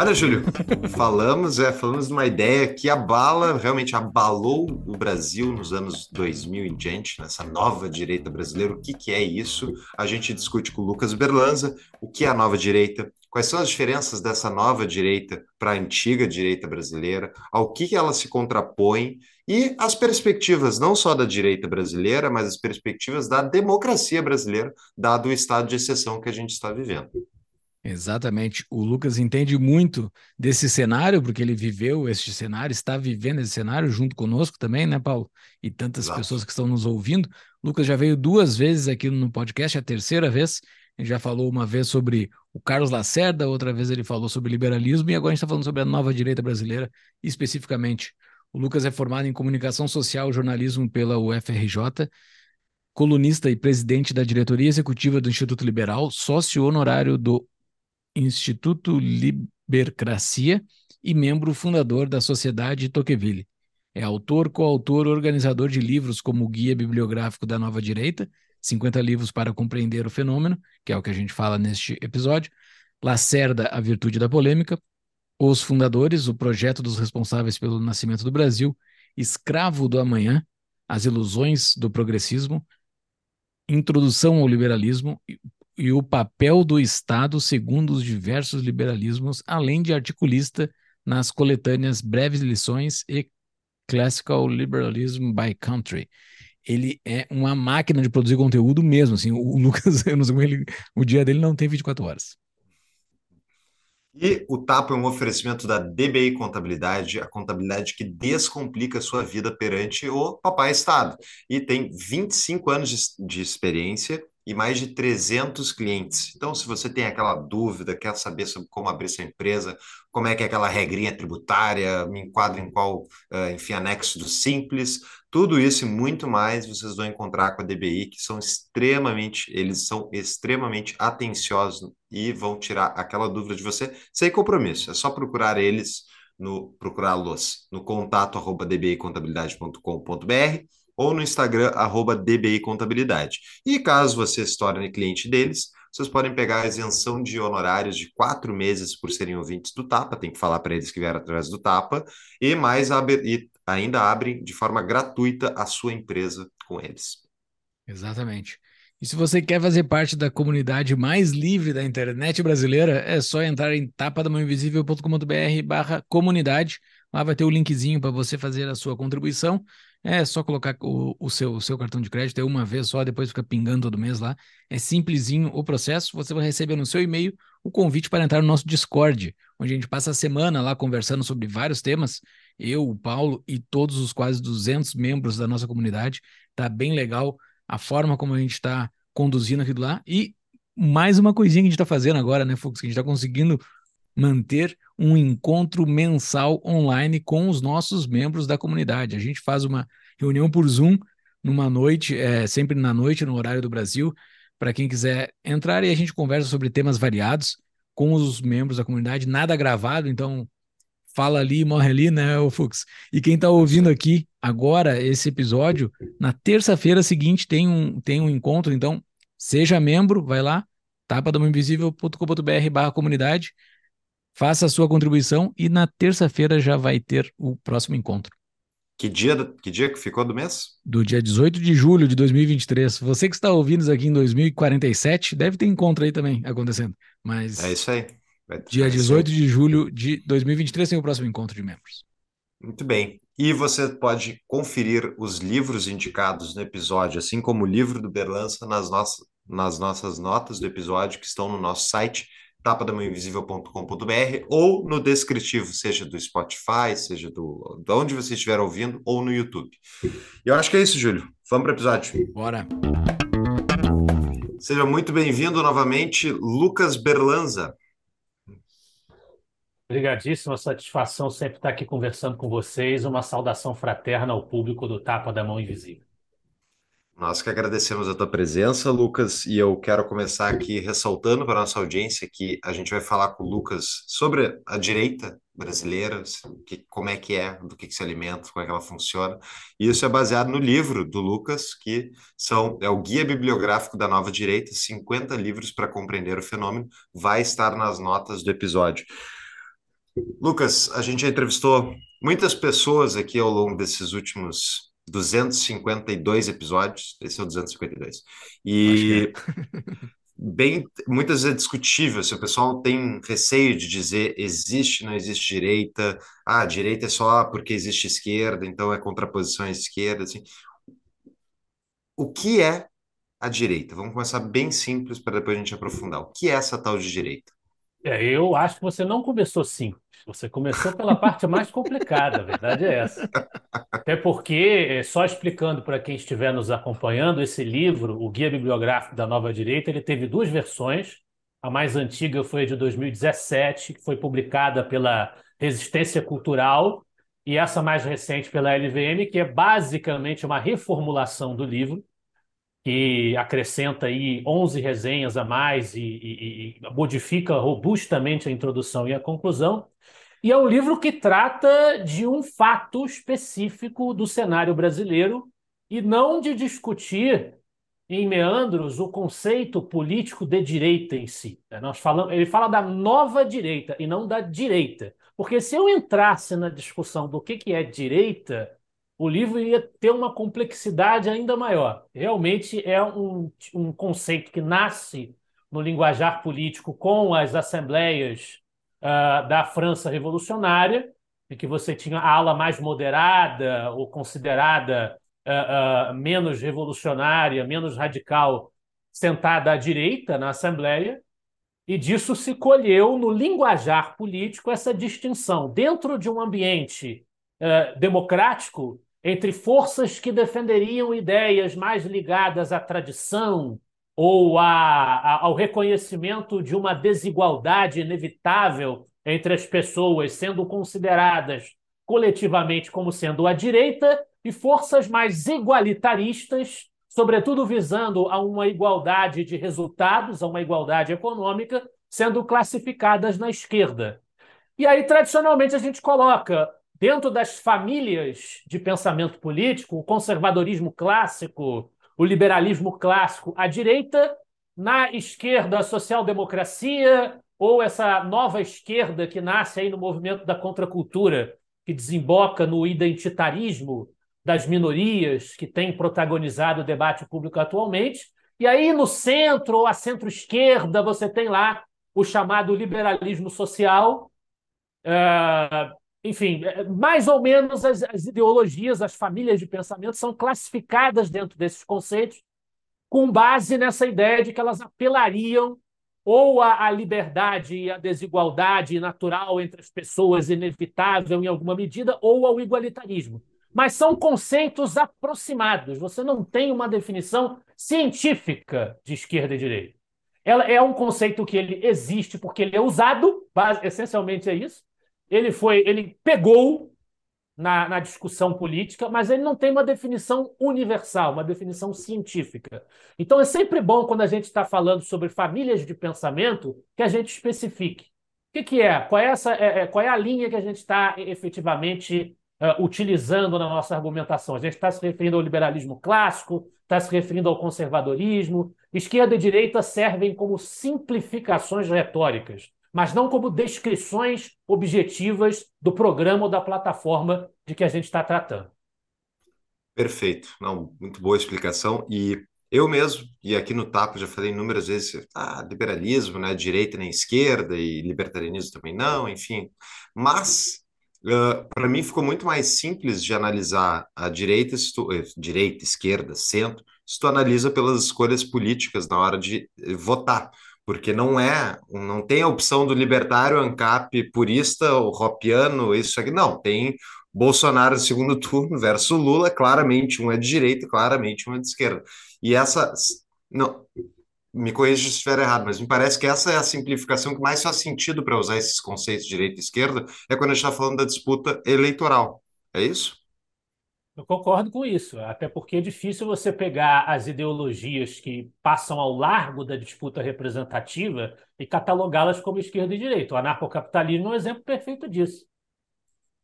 Olha, Júlio, falamos, é, falamos de uma ideia que abala, realmente abalou o Brasil nos anos 2000 em diante, nessa nova direita brasileira. O que, que é isso? A gente discute com o Lucas Berlanza o que é a nova direita, quais são as diferenças dessa nova direita para a antiga direita brasileira, ao que, ela se contrapõe e as perspectivas não só da direita brasileira, mas as perspectivas da democracia brasileira, dado o estado de exceção que a gente está vivendo. Exatamente. O Lucas entende muito desse cenário, porque ele viveu este cenário, está vivendo esse cenário junto conosco também, né, Paulo? E tantas Exato. pessoas que estão nos ouvindo. O Lucas já veio duas vezes aqui no podcast, a terceira vez. Ele já falou uma vez sobre o Carlos Lacerda, outra vez ele falou sobre liberalismo, e agora a gente está falando sobre a nova direita brasileira, especificamente. O Lucas é formado em comunicação social e jornalismo pela UFRJ, colunista e presidente da diretoria executiva do Instituto Liberal, sócio honorário do Instituto Libercracia e membro fundador da Sociedade Tocqueville. É autor, coautor, organizador de livros como o Guia Bibliográfico da Nova Direita, 50 livros para compreender o fenômeno, que é o que a gente fala neste episódio, Lacerda, a virtude da polêmica, Os Fundadores, o projeto dos responsáveis pelo nascimento do Brasil, Escravo do Amanhã, As Ilusões do Progressismo, Introdução ao Liberalismo, e o papel do Estado segundo os diversos liberalismos, além de articulista nas coletâneas Breves Lições e Classical Liberalism by Country. Ele é uma máquina de produzir conteúdo mesmo, assim, o Lucas, eu não sei como ele, o dia dele não tem 24 horas. E o Tapo é um oferecimento da DBI Contabilidade, a contabilidade que descomplica a sua vida perante o Papai Estado. E tem 25 anos de, de experiência e mais de 300 clientes. Então, se você tem aquela dúvida, quer saber sobre como abrir sua empresa, como é que é aquela regrinha tributária, me enquadra em qual, uh, enfim, anexo do Simples, tudo isso e muito mais vocês vão encontrar com a DBI, que são extremamente, eles são extremamente atenciosos e vão tirar aquela dúvida de você sem compromisso. É só procurar eles no procurá-los no contato arroba dbicontabilidade.com.br ou no Instagram, arroba DBI Contabilidade. E caso você se torne cliente deles, vocês podem pegar a isenção de honorários de quatro meses por serem ouvintes do Tapa, tem que falar para eles que vieram através do Tapa, e mais e ainda abrem de forma gratuita a sua empresa com eles. Exatamente. E se você quer fazer parte da comunidade mais livre da internet brasileira, é só entrar em tapadamãoinvisível.com.br barra comunidade. Lá vai ter o linkzinho para você fazer a sua contribuição. É só colocar o, o, seu, o seu cartão de crédito, é uma vez só, depois fica pingando todo mês lá. É simplesinho o processo. Você vai receber no seu e-mail o convite para entrar no nosso Discord, onde a gente passa a semana lá conversando sobre vários temas. Eu, o Paulo e todos os quase 200 membros da nossa comunidade. Tá bem legal a forma como a gente está conduzindo aquilo lá. E mais uma coisinha que a gente está fazendo agora, né, Fux? Que a gente está conseguindo manter um encontro mensal online com os nossos membros da comunidade. A gente faz uma reunião por Zoom numa noite, é, sempre na noite, no horário do Brasil, para quem quiser entrar e a gente conversa sobre temas variados com os membros da comunidade, nada gravado, então fala ali, morre ali, né, o Fux? E quem está ouvindo aqui agora esse episódio, na terça-feira seguinte tem um, tem um encontro, então seja membro, vai lá, tapadamainvisível.com.br barra comunidade, Faça a sua contribuição e na terça-feira já vai ter o próximo encontro. Que dia, que dia que ficou do mês? Do dia 18 de julho de 2023. Você que está ouvindo isso aqui em 2047, deve ter encontro aí também acontecendo. Mas é isso aí. Dia 18 de julho de 2023 tem o próximo encontro de membros. Muito bem. E você pode conferir os livros indicados no episódio, assim como o livro do Berlança, nas nossas, nas nossas notas do episódio que estão no nosso site tapadamainvisível.com.br ou no descritivo, seja do Spotify, seja do de onde você estiver ouvindo, ou no YouTube. E eu acho que é isso, Júlio. Vamos para o episódio. Bora. Seja muito bem-vindo novamente, Lucas Berlanza. Obrigadíssima satisfação sempre estar aqui conversando com vocês. Uma saudação fraterna ao público do Tapa da Mão Invisível. Nós que agradecemos a tua presença, Lucas, e eu quero começar aqui ressaltando para a nossa audiência que a gente vai falar com o Lucas sobre a direita brasileira, que, como é que é, do que, que se alimenta, como é que ela funciona. E isso é baseado no livro do Lucas, que são é o Guia Bibliográfico da Nova Direita, 50 livros para compreender o fenômeno, vai estar nas notas do episódio. Lucas, a gente já entrevistou muitas pessoas aqui ao longo desses últimos 252 episódios, esse é o 252. E é. bem, muitas vezes é discutível, se o pessoal tem receio de dizer existe, não existe direita, ah, direita é só porque existe esquerda, então é contraposição à esquerda, assim. O que é a direita? Vamos começar bem simples para depois a gente aprofundar. O que é essa tal de direita? É, eu acho que você não começou simples. Você começou pela parte mais complicada, a verdade é essa. Até porque, é, só explicando para quem estiver nos acompanhando, esse livro, o Guia Bibliográfico da Nova Direita, ele teve duas versões. A mais antiga foi a de 2017, que foi publicada pela Resistência Cultural, e essa mais recente pela LVM, que é basicamente uma reformulação do livro que acrescenta aí 11 resenhas a mais e, e, e, modifica robustamente a introdução e a conclusão. E é um livro que trata de um fato específico do cenário brasileiro e não de discutir em meandros o conceito político de direita em si. Né? Nós falamos, ele fala da nova direita e não da direita. Porque se eu entrasse na discussão do que, que é direita, o livro ia ter uma complexidade ainda maior. Realmente é um, um conceito que nasce no linguajar político com as assembleias uh, da França revolucionária, em que você tinha a ala mais moderada ou considerada uh, uh, menos revolucionária, menos radical, sentada à direita na Assembleia, e disso se colheu no linguajar político essa distinção. Dentro de um ambiente democrático, entre forças que defenderiam ideias mais ligadas à tradição ou a, a, ao reconhecimento de uma desigualdade inevitável entre as pessoas, sendo consideradas coletivamente como sendo a direita, e forças mais igualitaristas, sobretudo visando a uma igualdade de resultados, a uma igualdade econômica, sendo classificadas na esquerda. E aí, tradicionalmente, a gente coloca dentro das famílias de pensamento político, o conservadorismo clássico, o liberalismo clássico, a direita, na esquerda, a social-democracia, ou essa nova esquerda que nasce aí no movimento da contracultura, que desemboca no identitarismo das minorias, que tem protagonizado o debate público atualmente. E aí, no centro ou a centro-esquerda, você tem lá o chamado liberalismo social, uh, enfim, é, mais ou menos as, as, ideologias, as famílias de pensamento são classificadas dentro desses conceitos com base nessa ideia de que elas apelariam ou à, à liberdade e à desigualdade natural entre as pessoas, inevitável em alguma medida, ou ao igualitarismo. Mas são conceitos aproximados. Você não tem uma definição científica de esquerda e direita. Ela é um conceito que ele existe porque ele é usado, essencialmente é isso, ele foi, ele pegou na, na, discussão política, mas ele não tem uma definição universal, uma definição científica. Então é sempre bom quando a gente está falando sobre famílias de pensamento que a gente especifique. O que, que é? Qual é, essa, é, é qual é a linha que a gente está efetivamente uh, utilizando na nossa argumentação? A gente está se referindo ao liberalismo clássico, está se referindo ao conservadorismo. Esquerda e direita servem como simplificações retóricas mas não como descrições objetivas do programa ou da plataforma de que a gente está tratando. Perfeito, não, muito boa explicação. E eu mesmo, e aqui no TAP já falei inúmeras vezes, ah, liberalismo, né, direita nem esquerda, e libertarianismo também não, enfim. Mas, uh, para mim ficou muito mais simples de analisar a direita, tu, eh, direita, esquerda, centro, se tu analisa pelas escolhas políticas na hora de votar porque não é, não tem a opção do libertário, ANCAP, purista, o Ropiano, isso aqui, não, tem Bolsonaro no segundo turno versus Lula, claramente um é de direita, claramente um é de esquerda. E essa, não, me corrija se estiver errado, mas me parece que essa é a simplificação que mais faz sentido para usar esses conceitos de direita e esquerda, é quando a gente está falando da disputa eleitoral. É isso? Eu concordo com isso, até porque é difícil você pegar as ideologias que passam ao largo da disputa representativa e catalogá-las como esquerda e direita. O anarcocapitalismo é um exemplo perfeito disso.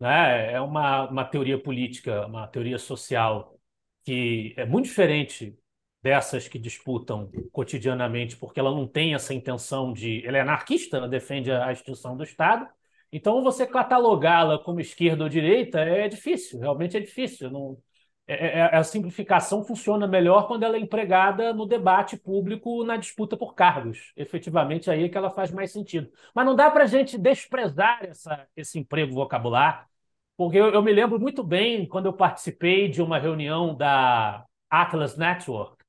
Né? É uma, uma teoria política, uma teoria social que é muito diferente dessas que disputam cotidianamente, porque ela não tem essa intenção de. Ela é anarquista, ela defende a extinção do Estado, então, você catalogá-la como esquerda ou direita é difícil, realmente é difícil. Não, é, é, é, a simplificação funciona melhor quando ela é empregada no debate público, na disputa por cargos. Efetivamente, aí é que ela faz mais sentido. Mas não dá para a gente desprezar essa, esse emprego vocabular, porque eu, eu me lembro muito bem quando eu participei de uma reunião da Atlas Network,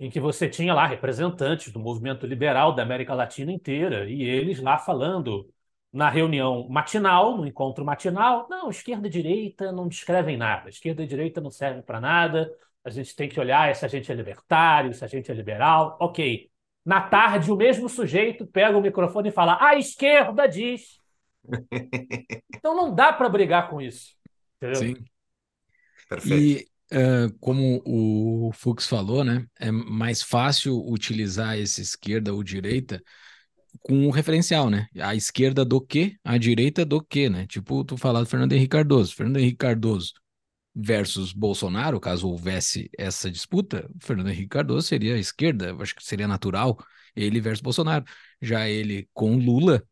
em que você tinha lá representantes do movimento liberal da América Latina inteira, e eles lá falando na reunião matinal, no encontro matinal, não, esquerda e direita não descrevem nada, esquerda e direita não servem para nada, a gente tem que olhar se a gente é libertário, se a gente é liberal, ok. Na tarde, o mesmo sujeito pega o microfone e fala: a esquerda diz. então não dá para brigar com isso. Entendeu? Sim. Perfeito. E uh, como o Fux falou, né, é mais fácil utilizar essa esquerda ou direita com um referencial, né? A esquerda do quê? A direita do quê, né? Tipo, tu falar do Fernando Henrique Cardoso. Fernando Henrique Cardoso versus Bolsonaro, caso houvesse essa disputa, o Fernando Henrique Cardoso seria a esquerda, acho que seria natural ele versus Bolsonaro. Já ele com Lula,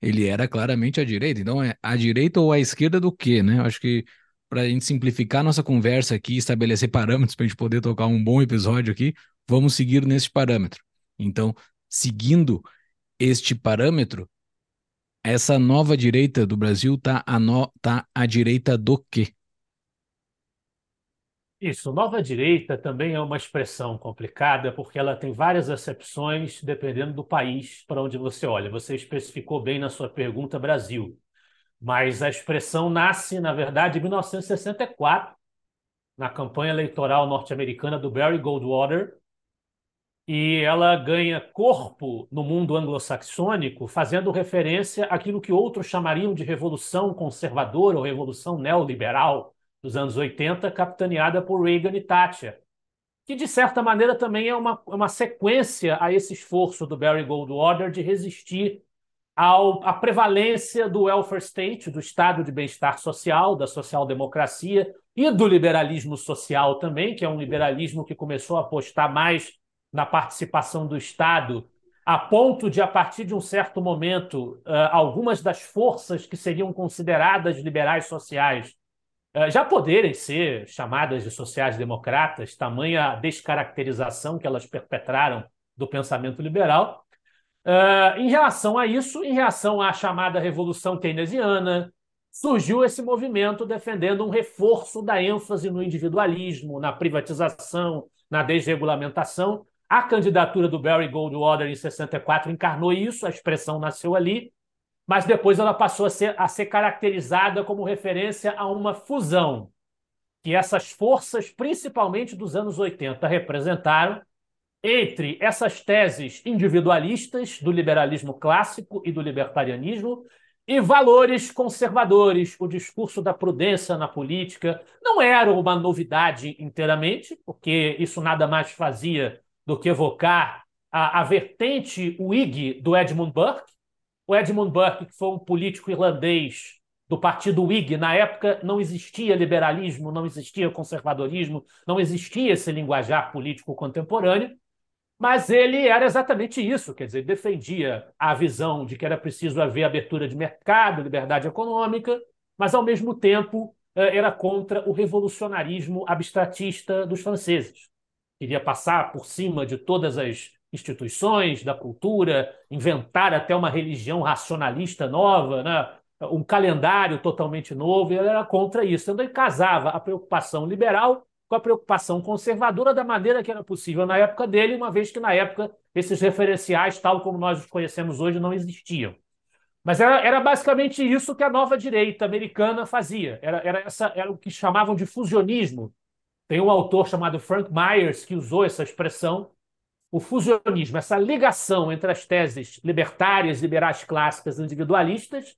ele era claramente a direita. Então é a direita ou a esquerda do quê, né? Eu acho que para a gente simplificar nossa conversa aqui, estabelecer parâmetros para a gente poder tocar um bom episódio aqui, vamos seguir nesse parâmetro. Então, seguindo este parâmetro, essa nova direita do Brasil está tá à direita do quê? Isso, nova direita também é uma expressão complicada, porque ela tem várias acepções dependendo do país para onde você olha. Você especificou bem na sua pergunta Brasil, mas a expressão nasce, na verdade, em 1964, na campanha eleitoral norte-americana do Barry Goldwater, e ela ganha corpo no mundo anglo-saxônico, fazendo referência àquilo que outros chamariam de revolução conservadora ou revolução neoliberal dos anos 80, capitaneada por Reagan e Thatcher, que de certa maneira também é uma, uma sequência a esse esforço do Barry Goldwater de resistir ao, à prevalência do welfare state, do estado de bem-estar social, da social-democracia e do liberalismo social também, que é um liberalismo que começou a apostar mais na participação do Estado, a ponto de, a partir de um certo momento, uh, algumas das forças que seriam consideradas liberais sociais uh, já poderem ser chamadas de sociais-democratas, tamanha descaracterização que elas perpetraram do pensamento liberal. Uh, em relação a isso, em reação à chamada Revolução Keynesiana, surgiu esse movimento defendendo um reforço da ênfase no individualismo, na privatização, na desregulamentação, a candidatura do Barry Goldwater em 64 encarnou isso, a expressão nasceu ali, mas depois ela passou a ser, a ser caracterizada como referência a uma fusão que essas forças, principalmente dos anos 80, representaram entre essas teses individualistas do liberalismo clássico e do libertarianismo e valores conservadores. O discurso da prudência na política não era uma novidade inteiramente, porque isso nada mais fazia do que evocar a, a vertente Whig do Edmund Burke. O Edmund Burke, que foi um político irlandês do partido Whig, na época não existia liberalismo, não existia conservadorismo, não existia esse linguajar político contemporâneo, mas ele era exatamente isso, quer dizer, defendia a visão de que era preciso haver abertura de mercado, liberdade econômica, mas ao mesmo tempo eh, era contra o revolucionarismo abstratista dos franceses queria passar por cima de todas as instituições da cultura, inventar até uma religião racionalista nova, né? um calendário totalmente novo, e ele era contra isso. Então, ele casava a preocupação liberal com a preocupação conservadora da maneira que era possível na época dele, uma vez que na época esses referenciais, tal como nós os conhecemos hoje, não existiam. Mas era, era basicamente isso que a nova direita americana fazia. Era, era, essa, era o que chamavam de fusionismo tem um autor chamado Frank Myers que usou essa expressão o fusionismo, essa ligação entre as teses libertárias, liberais clássicas, individualistas,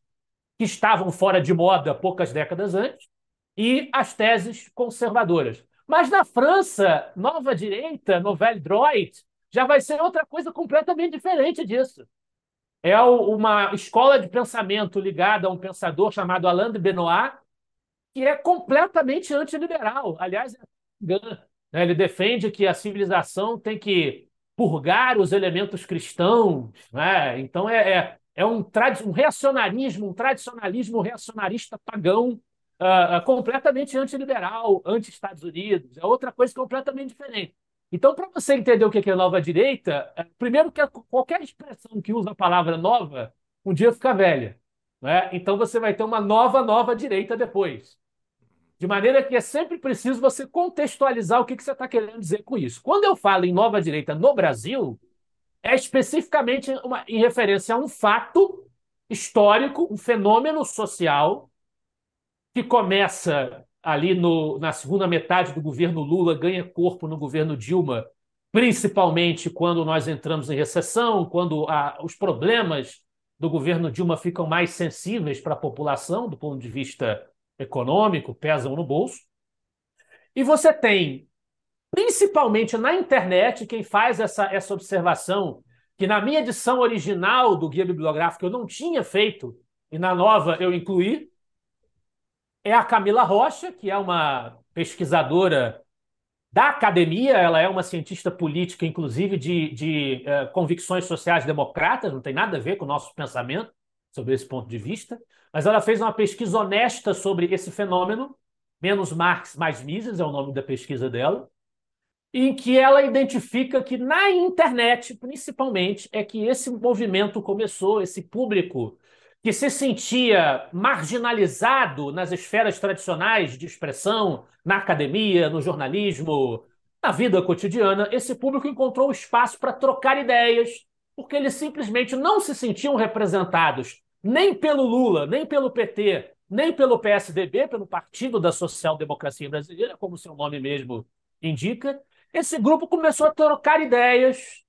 que estavam fora de moda poucas décadas antes, e as teses conservadoras. Mas na França, nova direita, Nouvelle Droite, já vai ser outra coisa completamente diferente disso. É uma escola de pensamento ligada a um pensador chamado Alain de Benoit, que é completamente antiliberal. Aliás, é ele defende que a civilização tem que purgar os elementos cristãos. Né? Então, é, é, é um, um reacionarismo, um tradicionalismo reacionarista pagão uh, completamente antiliberal, anti-Estados Unidos. É outra coisa completamente diferente. Então, para você entender o que é nova direita, é, primeiro que qualquer expressão que usa a palavra nova, um dia fica velha. Né? Então, você vai ter uma nova, nova direita depois. De maneira que é sempre preciso você contextualizar o que, que você está querendo dizer com isso. Quando eu falo em nova direita no Brasil, é especificamente uma, em referência a um fato histórico, um fenômeno social que começa ali no, na segunda metade do governo Lula, ganha corpo no governo Dilma, principalmente quando nós entramos em recessão, quando a, os problemas do governo Dilma ficam mais sensíveis para a população, do ponto de vista econômico, pesam no bolso. E você tem, principalmente na internet, quem faz essa, essa observação, que na minha edição original do Guia Bibliográfico eu não tinha feito, e na nova eu incluí, é a Camila Rocha, que é uma pesquisadora da academia, ela é uma cientista política, inclusive de, de uh, convicções sociais democratas, não tem nada a ver com o nosso pensamento sobre esse ponto de vista, mas ela fez uma pesquisa honesta sobre esse fenômeno, Menos Marx, Mais Mises é o nome da pesquisa dela, em que ela identifica que na internet, principalmente, é que esse movimento começou, esse público que se sentia marginalizado nas esferas tradicionais de expressão, na academia, no jornalismo, na vida cotidiana, esse público encontrou espaço para trocar ideias, porque eles simplesmente não se sentiam representados nem pelo Lula, nem pelo PT, nem pelo PSDB, pelo Partido da Social Democracia Brasileira, como seu nome mesmo indica. Esse grupo começou a trocar ideias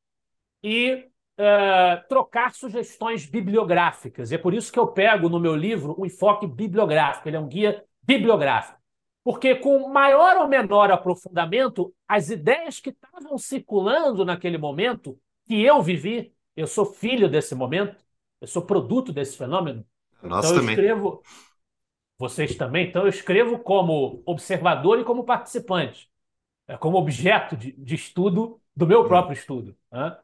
e uh, trocar sugestões bibliográficas. É por isso que eu pego no meu livro um enfoque bibliográfico, ele é um guia bibliográfico. Porque, com maior ou menor aprofundamento, as ideias que estavam circulando naquele momento, que eu vivi, eu sou filho desse momento, eu sou produto desse fenômeno. Nós então, também. eu escrevo. Vocês também? Então, eu escrevo como observador e como participante, é, como objeto de, de estudo do meu próprio estudo. Né?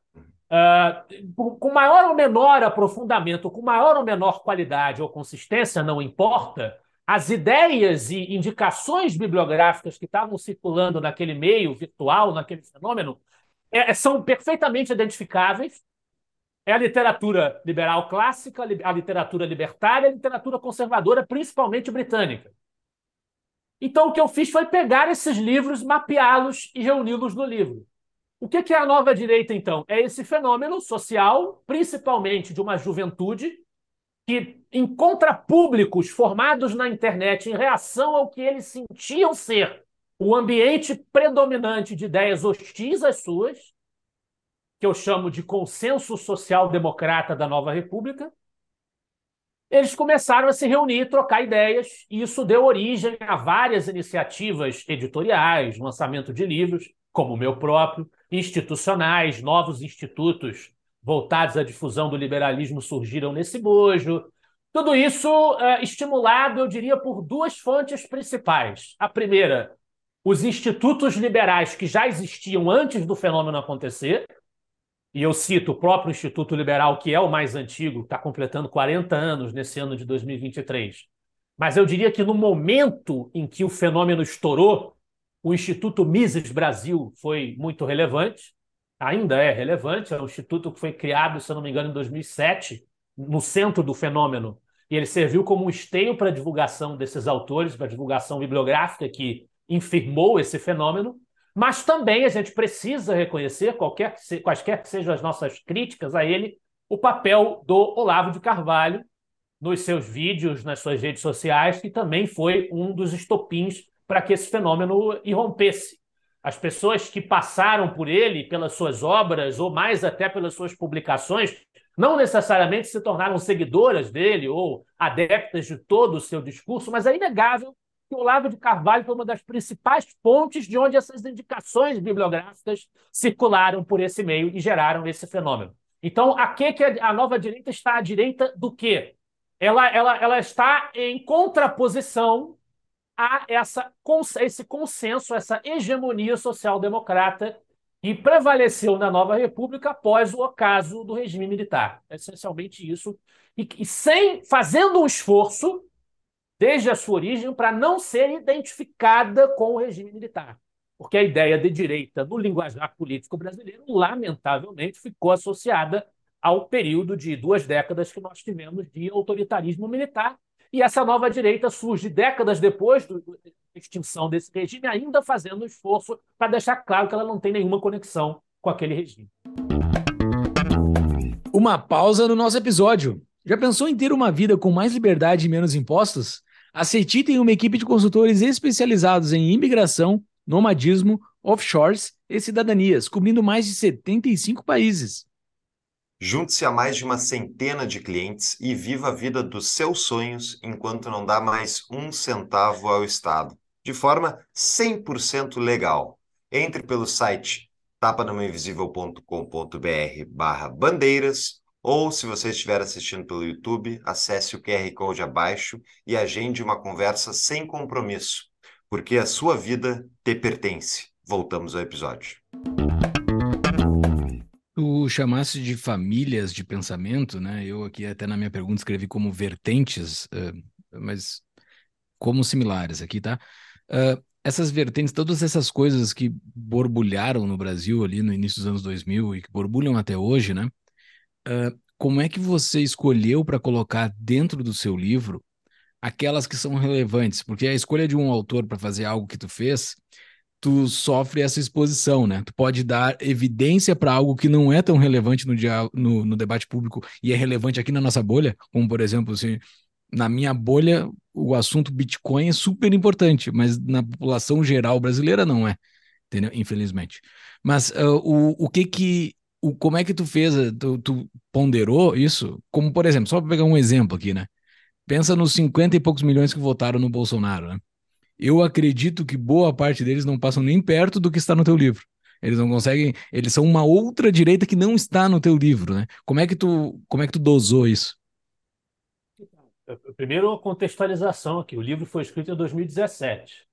Uh, com maior ou menor aprofundamento, com maior ou menor qualidade ou consistência, não importa, as ideias e indicações bibliográficas que estavam circulando naquele meio virtual, naquele fenômeno, é, são perfeitamente identificáveis. É a literatura liberal clássica, a literatura libertária, a literatura conservadora, principalmente britânica. Então, o que eu fiz foi pegar esses livros, mapeá-los e reuni-los no livro. O que é a nova direita, então? É esse fenômeno social, principalmente de uma juventude, que encontra públicos formados na internet em reação ao que eles sentiam ser o ambiente predominante de ideias hostis às suas, que eu chamo de consenso social-democrata da nova república, eles começaram a se reunir, trocar ideias, e isso deu origem a várias iniciativas editoriais, lançamento de livros, como o meu próprio, institucionais, novos institutos voltados à difusão do liberalismo surgiram nesse bojo. Tudo isso é, estimulado, eu diria, por duas fontes principais. A primeira, os institutos liberais que já existiam antes do fenômeno acontecer, e eu cito o próprio Instituto Liberal, que é o mais antigo, está completando 40 anos nesse ano de 2023. Mas eu diria que no momento em que o fenômeno estourou, o Instituto Mises Brasil foi muito relevante, ainda é relevante, é um instituto que foi criado, se eu não me engano, em 2007, no centro do fenômeno, e ele serviu como um esteio para a divulgação desses autores, para a divulgação bibliográfica que infirmou esse fenômeno, mas também a gente precisa reconhecer, qualquer que se, quaisquer que sejam as nossas críticas a ele, o papel do Olavo de Carvalho nos seus vídeos, nas suas redes sociais, que também foi um dos estopins para que esse fenômeno irrompesse. as pessoas que passaram por ele, pelas suas obras, ou mais até pelas suas publicações, não necessariamente se tornaram seguidoras dele ou adeptas de todo o seu discurso, mas é inegável que o Olavo de Carvalho foi uma das principais fontes de onde essas indicações bibliográficas circularam por esse meio e geraram esse fenômeno. Então, a que, que a nova direita está à direita do quê? Ela, ela, ela está em contraposição a essa, esse consenso, essa hegemonia social-democrata que prevaleceu na nova república após o ocaso do regime militar. É essencialmente isso. E, e sem fazendo um esforço desde a sua origem para não ser identificada com o regime militar. Porque a ideia de direita no linguajar político brasileiro, lamentavelmente, ficou associada ao período de duas décadas que nós tivemos de autoritarismo militar. E essa nova direita surge décadas depois da extinção desse regime, ainda fazendo esforço para deixar claro que ela não tem nenhuma conexão com aquele regime. Uma pausa no nosso episódio. Já pensou em ter uma vida com mais liberdade e menos impostos? A CETI tem uma equipe de consultores especializados em imigração, nomadismo, offshores e cidadanias, cobrindo mais de 75 países. Junte-se a mais de uma centena de clientes e viva a vida dos seus sonhos enquanto não dá mais um centavo ao Estado, de forma 100% legal. Entre pelo site tapanamainvisível.com.br barra bandeiras ou, se você estiver assistindo pelo YouTube, acesse o QR Code abaixo e agende uma conversa sem compromisso, porque a sua vida te pertence. Voltamos ao episódio. Tu chamasse de famílias de pensamento, né? Eu aqui até na minha pergunta escrevi como vertentes, uh, mas como similares aqui, tá? Uh, essas vertentes, todas essas coisas que borbulharam no Brasil ali no início dos anos 2000 e que borbulham até hoje, né? Uh, como é que você escolheu para colocar dentro do seu livro aquelas que são relevantes? Porque a escolha de um autor para fazer algo que tu fez tu sofre essa exposição, né? Tu pode dar evidência para algo que não é tão relevante no, dia, no, no, debate público e é relevante aqui na nossa bolha, como por exemplo, assim, na minha bolha o assunto Bitcoin é super importante, mas na população geral brasileira não é, entendeu? Infelizmente. Mas uh, o, o que que o, como é que tu fez? Tu, tu ponderou isso? Como, por exemplo, só para pegar um exemplo aqui, né? Pensa nos 50 e poucos milhões que votaram no Bolsonaro, né? eu acredito que boa parte deles não passam nem perto do que está no teu livro. Eles não conseguem, eles são uma outra direita que não está no teu livro, né? Como é que tu, como é que tu dosou isso? Primeiro, a contextualização aqui. O livro foi escrito em 2017.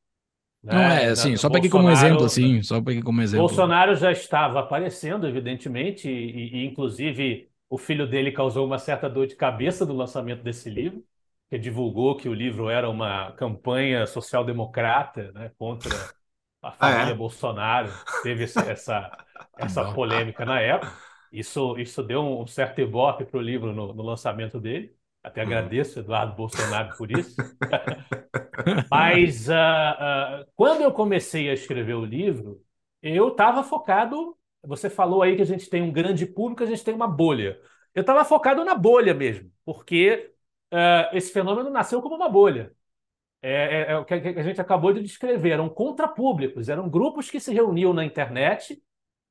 Não é, assim, só para aqui como exemplo, assim, só para aqui como exemplo. Bolsonaro já estava aparecendo, evidentemente, e, e inclusive o filho dele causou uma certa dor de cabeça do lançamento desse livro que divulgou que o livro era uma campanha social-democrata né, contra a família ah, é? Bolsonaro. Teve essa, essa polêmica na época. Isso, isso deu um certo ibope para o livro no, no, lançamento dele. Até agradeço, Eduardo Bolsonaro, por isso. Mas uh, uh, quando eu comecei a escrever o livro, eu estava focado. Você falou aí que a gente tem um grande público, a gente tem uma bolha. Eu estava focado na bolha mesmo, porque uh, esse fenômeno nasceu como uma bolha. É, é, é, o que a gente acabou de descrever. Eram contrapúblicos, eram grupos que se reuniam na internet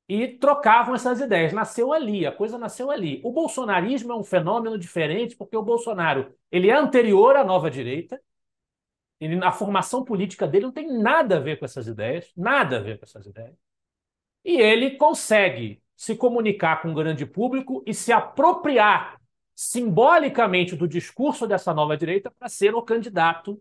e trocavam essas ideias. Nasceu ali, a coisa nasceu ali. O bolsonarismo é um fenômeno diferente porque o Bolsonaro ele é anterior à nova direita. Ele, a formação política dele não tem nada a ver com essas ideias, nada a ver com essas ideias. E ele consegue se comunicar com o grande público e se apropriar simbolicamente do discurso dessa nova direita para ser o candidato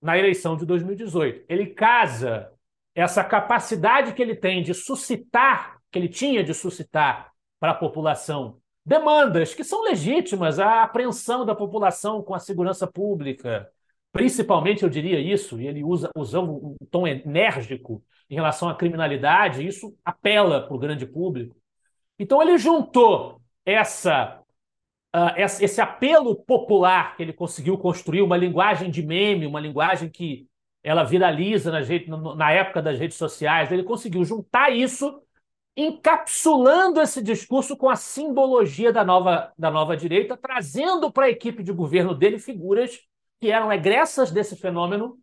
na eleição de 2018. Ele casa essa capacidade que ele tem de suscitar, que ele tinha de suscitar para a população demandas que são legítimas, a apreensão da população com a segurança pública, principalmente eu diria isso, e ele usa usando um tom enérgico em relação à criminalidade, isso apela para o grande público. Então ele juntou essa uh, esse apelo popular que ele conseguiu construir, uma linguagem de meme, uma linguagem que ela viraliza na, na época das redes sociais, ele conseguiu juntar isso, encapsulando esse discurso com a simbologia da nova, da nova direita, trazendo para a equipe de governo dele figuras que eram egressas desse fenômeno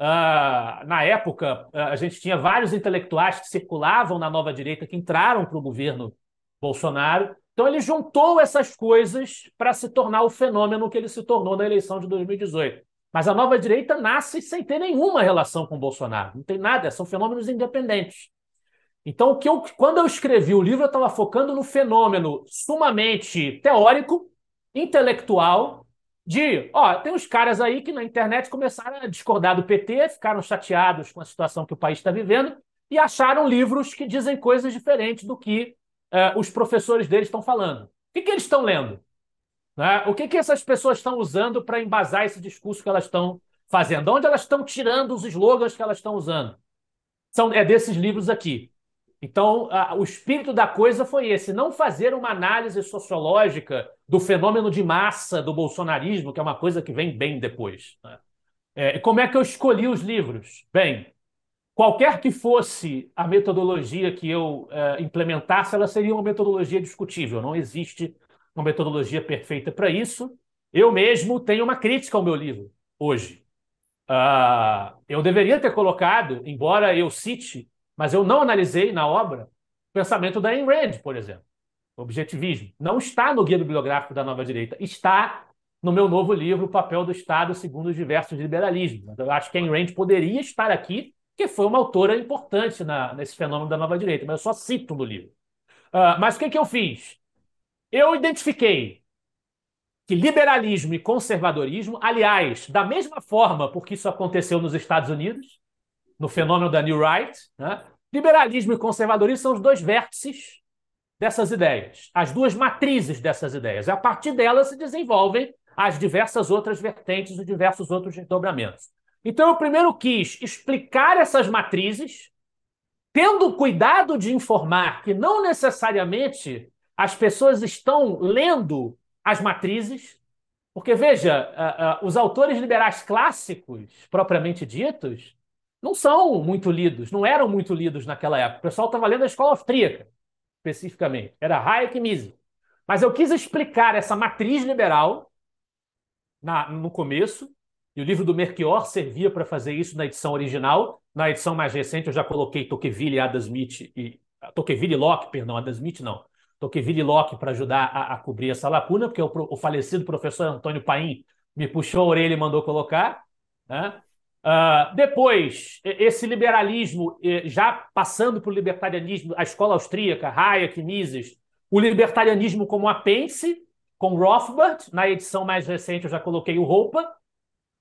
Uh, na época, uh, a gente tinha vários intelectuais que circulavam na nova direita que entraram para o governo Bolsonaro. Então, ele juntou essas coisas para se tornar o fenômeno que ele se tornou na eleição de 2018. Mas a nova direita nasce sem ter nenhuma relação com Bolsonaro. Não tem nada, são fenômenos independentes. Então, que eu, quando eu escrevi o livro, eu estava focando no fenômeno sumamente teórico, intelectual, de, ó, tem uns caras aí que na internet começaram a discordar do PT, ficaram chateados com a situação que o país está vivendo e acharam livros que dizem coisas diferentes do que uh, os professores deles estão falando. O que, que eles estão lendo? Né? O que, que essas pessoas estão usando para embasar esse discurso que elas estão fazendo? Onde elas estão tirando os slogans que elas estão usando? São, é desses livros aqui. Então, a, o espírito da coisa foi esse: não fazer uma análise sociológica do fenômeno de massa do bolsonarismo, que é uma coisa que vem bem depois. Né? É, como é que eu escolhi os livros? Bem, qualquer que fosse a metodologia que eu é, implementasse, ela seria uma metodologia discutível. Não existe uma metodologia perfeita para isso. Eu mesmo tenho uma crítica ao meu livro hoje. Uh, eu deveria ter colocado, embora eu cite mas eu não analisei na obra o pensamento da Ayn Rand, por exemplo. Objetivismo. Não está no guia bibliográfico da Nova Direita. Está no meu novo livro, O Papel do Estado segundo os diversos liberalismos. Eu acho que a Ayn Rand poderia estar aqui, porque foi uma autora importante na, nesse fenômeno da Nova Direita, mas eu só cito no livro. Uh, mas o que, que eu fiz? Eu identifiquei que liberalismo e conservadorismo, aliás, da mesma forma, porque isso aconteceu nos Estados Unidos, no fenômeno da New Right, né? liberalismo e conservadorismo são os dois vértices dessas ideias, as duas matrizes dessas ideias. A partir delas se desenvolvem as diversas outras vertentes e diversos outros desdobramentos. Então eu primeiro quis explicar essas matrizes, tendo cuidado de informar que não necessariamente as pessoas estão lendo as matrizes, porque veja, os autores liberais clássicos, propriamente ditos, não são muito lidos, não eram muito lidos naquela época. O pessoal estava lendo a escola austríaca, especificamente. Era Hayek e Mises. Mas eu quis explicar essa matriz liberal na, no começo, e o livro do Merchior servia para fazer isso na edição original. Na edição mais recente eu já coloquei Tocqueville e Adam Smith, e, Tocqueville e Locke, perdão, Adam Smith não. Tocqueville e Locke para ajudar a, a, cobrir essa lacuna, porque o, o falecido professor Antônio Paim me puxou a orelha e mandou colocar. Né? Uh, depois, esse liberalismo, já passando para o libertarianismo, a escola austríaca, Hayek, Mises, o libertarianismo como apêndice, com Rothbard, na edição mais recente eu já coloquei o Roupa,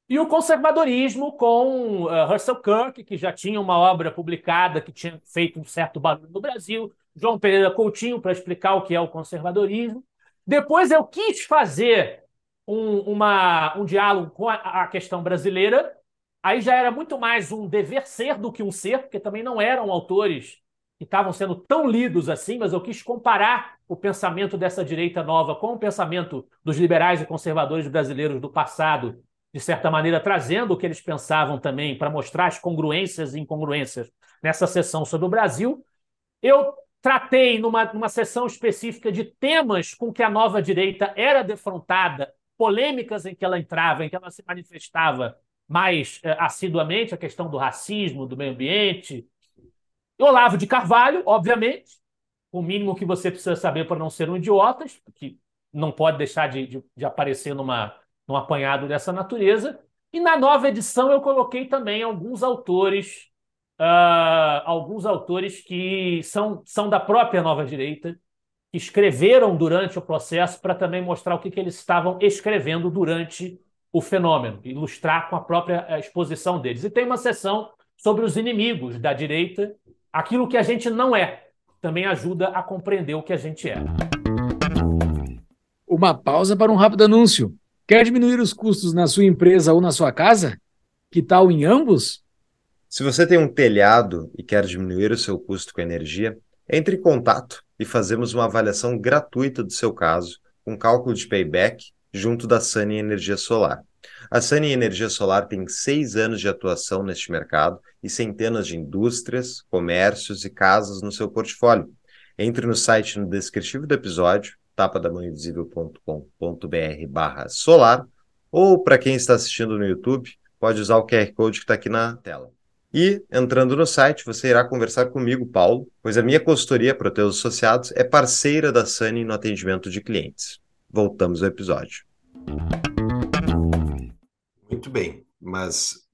e o conservadorismo com uh, Russell Kirk, que já tinha uma obra publicada que tinha feito um certo barulho no Brasil, João Pereira Coutinho para explicar o que é o conservadorismo. Depois eu quis fazer um, uma, um diálogo com a, a questão brasileira, Aí já era muito mais um dever ser do que um ser, porque também não eram autores que estavam sendo tão lidos assim, mas eu quis comparar o pensamento dessa direita nova com o pensamento dos liberais e conservadores brasileiros do passado, de certa maneira trazendo o que eles pensavam também para mostrar as congruências e incongruências nessa sessão sobre o Brasil. Eu tratei numa, numa sessão específica de temas com que a nova direita era defrontada, polêmicas em que ela entrava, em que ela se manifestava mais é, assiduamente a questão do racismo, do meio ambiente. Olavo de Carvalho, obviamente, o mínimo que você precisa saber para não ser um idiota, que não pode deixar de, de, de aparecer numa, num apanhado dessa natureza. E na nova edição eu coloquei também alguns autores, uh, alguns autores que são, são da própria nova direita, que escreveram durante o processo para também mostrar o que, que eles estavam escrevendo durante o fenômeno, ilustrar com a própria eh, exposição deles. E tem uma sessão sobre os inimigos da direita, aquilo que a gente não é. Também ajuda a compreender o que a gente é. Uma pausa para um rápido anúncio. Quer diminuir os custos na sua empresa ou na sua casa? Que tal em ambos? Se você tem um telhado e quer diminuir o seu custo com energia, entre em contato e fazemos uma avaliação gratuita do seu caso, com cálculo de payback junto da Sunny Energia Solar. A Sunny Energia Solar tem seis anos de atuação neste mercado e centenas de indústrias, comércios e casas no seu portfólio. Entre no site no descritivo do episódio, tapadamãoinvisível.com.br barra solar, ou para quem está assistindo no YouTube, pode usar o QR Code que está aqui na tela. E, entrando no site, você irá conversar comigo, Paulo, pois a minha consultoria para teus associados é parceira da Sunny no atendimento de clientes. Voltamos ao episódio. Muito bem, mas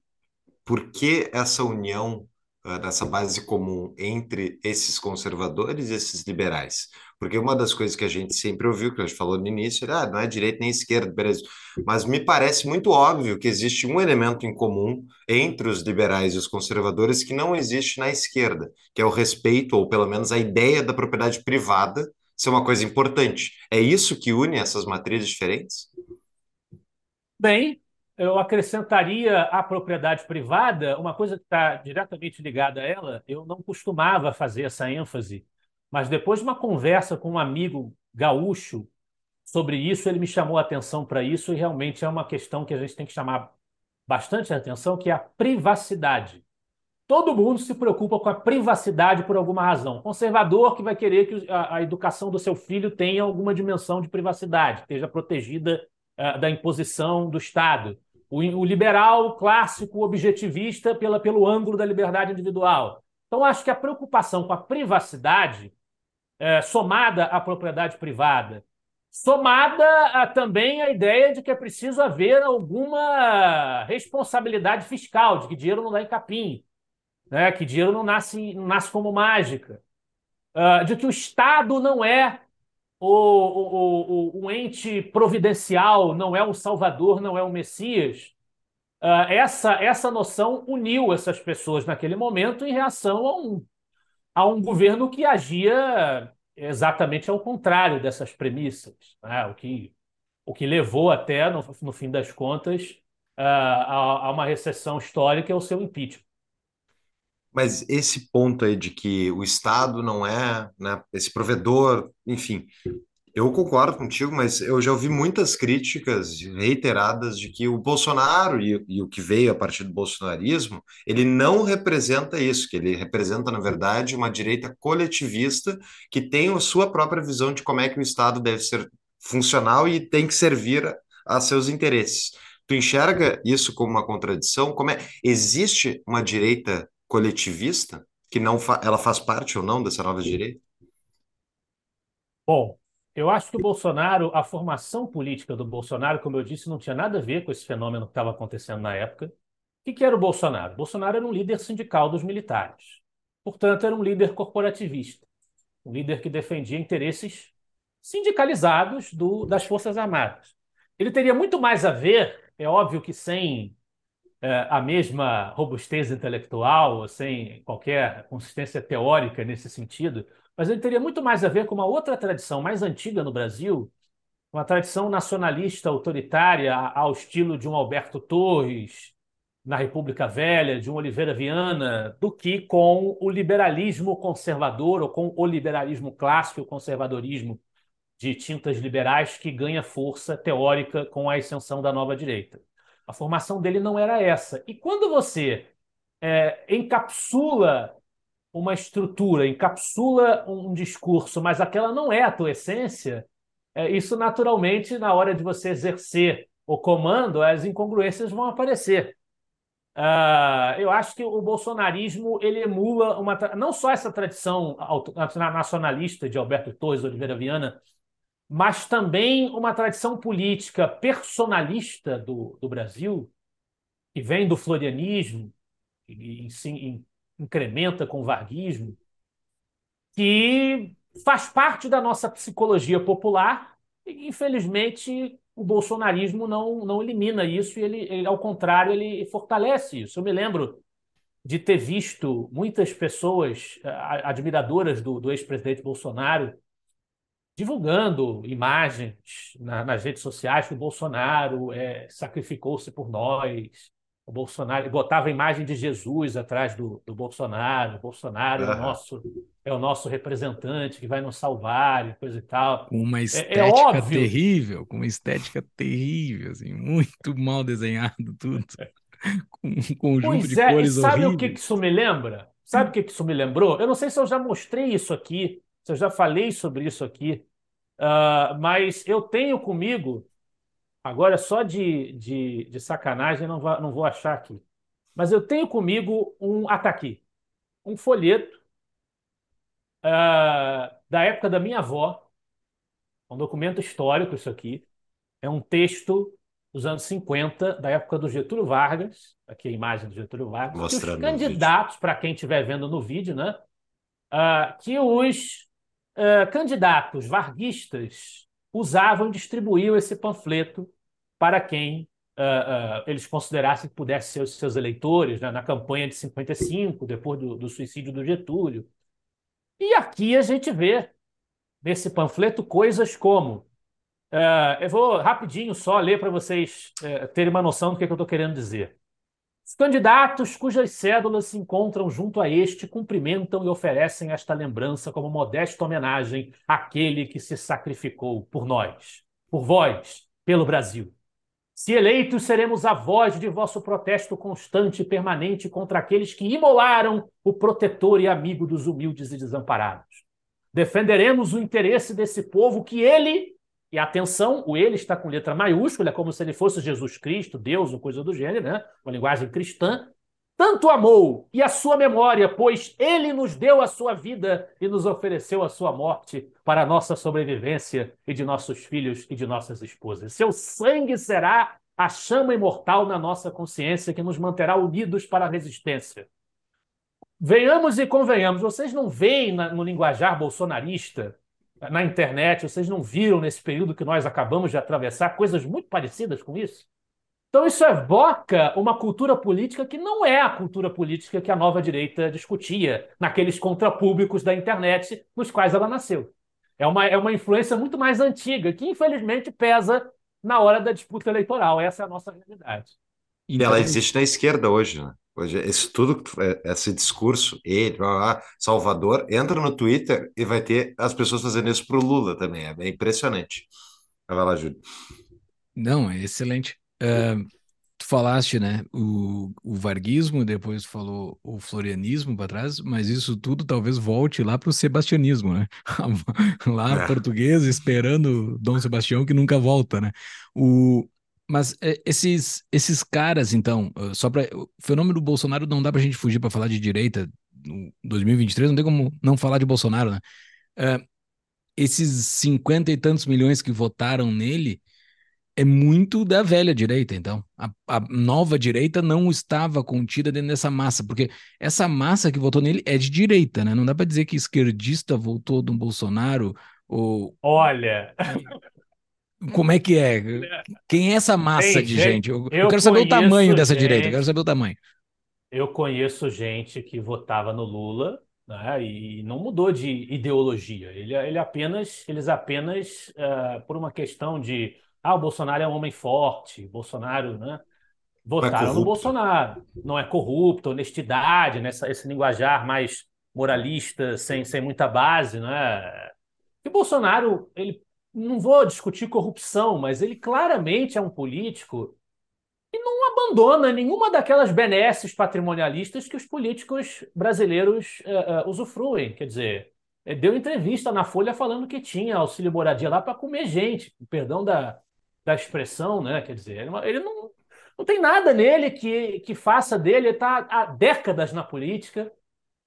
por que essa união uh, nessa base comum entre esses conservadores e esses liberais? Porque uma das coisas que a gente sempre ouviu, que a gente falou no início, era, ah, não é direita nem esquerda, beleza. Mas me parece muito óbvio que existe um elemento em comum entre os liberais e os conservadores que não existe na esquerda, que é o respeito, ou pelo menos a ideia da propriedade privada ser uma coisa importante. É isso que une essas matrizes diferentes? Bem, eu acrescentaria à propriedade privada uma coisa que está diretamente ligada a ela. Eu não costumava fazer essa ênfase, mas depois de uma conversa com um amigo gaúcho sobre isso, ele me chamou a atenção para isso e realmente é uma questão que a gente tem que chamar bastante atenção, que é a privacidade. Todo mundo se preocupa com a privacidade por alguma razão. Conservador que vai querer que a, educação do seu filho tenha alguma dimensão de privacidade, esteja protegida da imposição do Estado o, o liberal clássico objetivista pela, pelo ângulo da liberdade individual. Então, acho que a preocupação com a privacidade, é, somada à propriedade privada, somada a, também a ideia de que é preciso haver alguma responsabilidade fiscal, de que dinheiro não dá em capim, né? que dinheiro não nasce, não nasce como mágica, uh, de que o Estado não é o, o, o, o ente providencial, não é o Salvador, não é o Messias. Uh, essa, essa noção uniu essas pessoas naquele momento em reação a um, a um governo que agia exatamente ao contrário dessas premissas, né? o, que, o que levou até, no, no fim das contas, uh, a, a uma recessão histórica e ao seu impeachment. Mas esse ponto aí de que o Estado não é, né, esse provedor, enfim, eu concordo contigo, mas eu já ouvi muitas críticas reiteradas de que o Bolsonaro e, e, o que veio a partir do bolsonarismo, ele não representa isso, que ele representa, na verdade, uma direita coletivista que tem a sua própria visão de como é que o Estado deve ser funcional e tem que servir a, a seus interesses. Tu enxerga isso como uma contradição? Como é? Existe uma direita coletivista, que não fa ela faz parte ou não dessa nova direita? Bom, eu acho que o Bolsonaro, a formação política do Bolsonaro, como eu disse, não tinha nada a ver com esse fenômeno que estava acontecendo na época. O que era o Bolsonaro? O Bolsonaro era um líder sindical dos militares. Portanto, era um líder corporativista, um líder que defendia interesses sindicalizados do, das Forças Armadas. Ele teria muito mais a ver, é óbvio que sem é, a mesma robustez intelectual, sem qualquer consistência teórica nesse sentido, mas ele teria muito mais a ver com uma outra tradição mais antiga no Brasil, uma tradição nacionalista autoritária ao estilo de um Alberto Torres na República Velha, de um Oliveira Viana, do que com o liberalismo conservador ou com o liberalismo clássico, o conservadorismo de tintas liberais que ganha força teórica com a ascensão da nova direita. A formação dele não era essa. E quando você é, encapsula uma estrutura, encapsula um discurso, mas aquela não é a tua essência, é, isso naturalmente, na hora de você exercer o comando, as incongruências vão aparecer. Uh, eu acho que o bolsonarismo ele emula uma não só essa tradição nacionalista de Alberto Torres Oliveira Viana, mas também uma tradição política personalista do, do Brasil, que vem do florianismo, e, e, incrementa com o varguismo, que faz parte da nossa psicologia popular e, infelizmente, o bolsonarismo não, não elimina isso e ele, ele, ao contrário, ele fortalece isso. Eu me lembro de ter visto muitas pessoas admiradoras do, do ex-presidente Bolsonaro divulgando imagens na, nas redes sociais que o Bolsonaro é, sacrificou-se por nós. O Bolsonaro botava a imagem de Jesus atrás do, do Bolsonaro. O Bolsonaro é, o nosso, é o nosso representante que vai nos salvar e coisa e tal. Com uma estética é, é terrível, com uma estética terrível, assim, muito mal desenhado tudo. com um conjunto pois de é, cores sabe horríveis. o que isso me lembra? Sabe o que isso me lembrou? Eu não sei se eu já mostrei isso aqui, eu já falei sobre isso aqui, uh, mas eu tenho comigo agora só de, de, de sacanagem não, vou, não vou achar aqui. Mas eu tenho comigo um ataqui, um folheto uh, da época da minha avó, um documento histórico isso aqui. É um texto dos anos 50, da época do Getúlio Vargas, aqui a imagem do Getúlio Vargas, Mostrando que os candidatos, para quem estiver vendo no vídeo, né, uh, que os uh, candidatos varguistas usavam e distribuíam esse panfleto para quem uh, eles considerassem que pudesse ser os seus eleitores, né, na campanha de 55, depois do, do suicídio do Getúlio. E aqui a gente vê, nesse panfleto, coisas como Uh, eu vou rapidinho só ler para vocês uh, terem uma noção do que, é que eu estou querendo dizer. Os candidatos cujas cédulas se encontram junto a este cumprimentam e oferecem esta lembrança como modesta homenagem àquele que se sacrificou por nós, por vós, pelo Brasil. Se eleitos, seremos a voz de vosso protesto constante e permanente contra aqueles que imolaram o protetor e amigo dos humildes e desamparados. Defenderemos o interesse desse povo que ele e atenção, o ele está com letra maiúscula, é como se ele fosse Jesus Cristo, Deus ou coisa do gênero, né? Uma linguagem cristã. Tanto amou e a sua memória, pois ele nos deu a sua vida e nos ofereceu a sua morte para a nossa sobrevivência e de nossos filhos e de nossas esposas. Seu sangue será a chama imortal na nossa consciência que nos manterá unidos para a resistência. Venhamos e convenhamos, vocês não veem no linguajar bolsonarista na internet, vocês não viram nesse período que nós acabamos de atravessar coisas muito parecidas com isso? Então, isso evoca uma cultura política que não é a cultura política que a nova direita discutia naqueles contrapúblicos da internet nos quais ela nasceu. É uma, é uma influência muito mais antiga, que infelizmente pesa na hora da disputa eleitoral. Essa é a nossa realidade. E ela existe na esquerda hoje, né? Hoje, esse tudo, é, esse discurso, ele, Salvador, entra no Twitter e vai ter as pessoas fazendo isso para o Lula também. É, é impressionante. Vai lá, Júlio. Não, é excelente. Uh, tu falaste, né, o, o varguismo, depois falou o florianismo para trás, mas isso tudo talvez volte lá para o sebastianismo, né? lá é. português esperando Dom Sebastião que nunca volta, né? O, mas é, esses, esses caras, então, ah, só para. O fenômeno do Bolsonaro não dá pra gente fugir para falar de direita no 2023, não tem como não falar de Bolsonaro, né? Uh, esses cinquenta e tantos milhões que votaram nele é muito da velha direita, então. A, a, nova direita não estava contida dentro dessa massa, porque essa massa que votou nele é de direita, né? Não dá para dizer que esquerdista votou do Bolsonaro ou. Olha. Como é que é? Quem é essa massa de gente? Eu, eu, eu quero saber o tamanho dessa gente, direita, eu quero saber o tamanho. Eu conheço gente que votava no Lula né, e não mudou de ideologia. Ele, ele apenas, eles apenas, uh, por uma questão de ah, o Bolsonaro é um homem forte, Bolsonaro, né? Votaram é no Bolsonaro. Não é corrupto, honestidade, nessa, esse linguajar mais moralista, sem, sem muita base, né? E o Bolsonaro, ele não vou discutir corrupção, mas ele claramente é um político que não abandona nenhuma daquelas benesses patrimonialistas que os políticos brasileiros uh, uh, usufruem. Quer dizer, deu entrevista na Folha falando que tinha auxílio moradia lá para comer gente, perdão da, da expressão, né? Quer dizer, ele não, não tem nada nele que, que faça dele, ele está há décadas na política.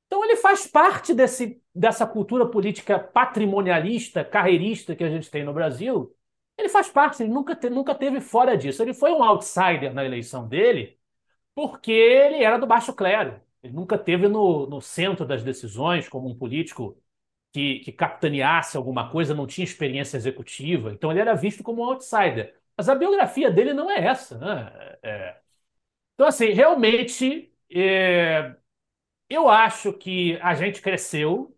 Então ele faz parte desse, dessa cultura política patrimonialista, carreirista que a gente tem no Brasil. Ele faz parte, ele nunca, te, nunca teve fora disso. Ele foi um outsider na eleição dele porque ele era do baixo clero. Ele nunca teve no, no centro das decisões como um político que, que capitaneasse alguma coisa, não tinha experiência executiva. Então ele era visto como um outsider. Mas a biografia dele não é essa. Né? É... Então, assim, realmente, é... Eu acho que a gente cresceu,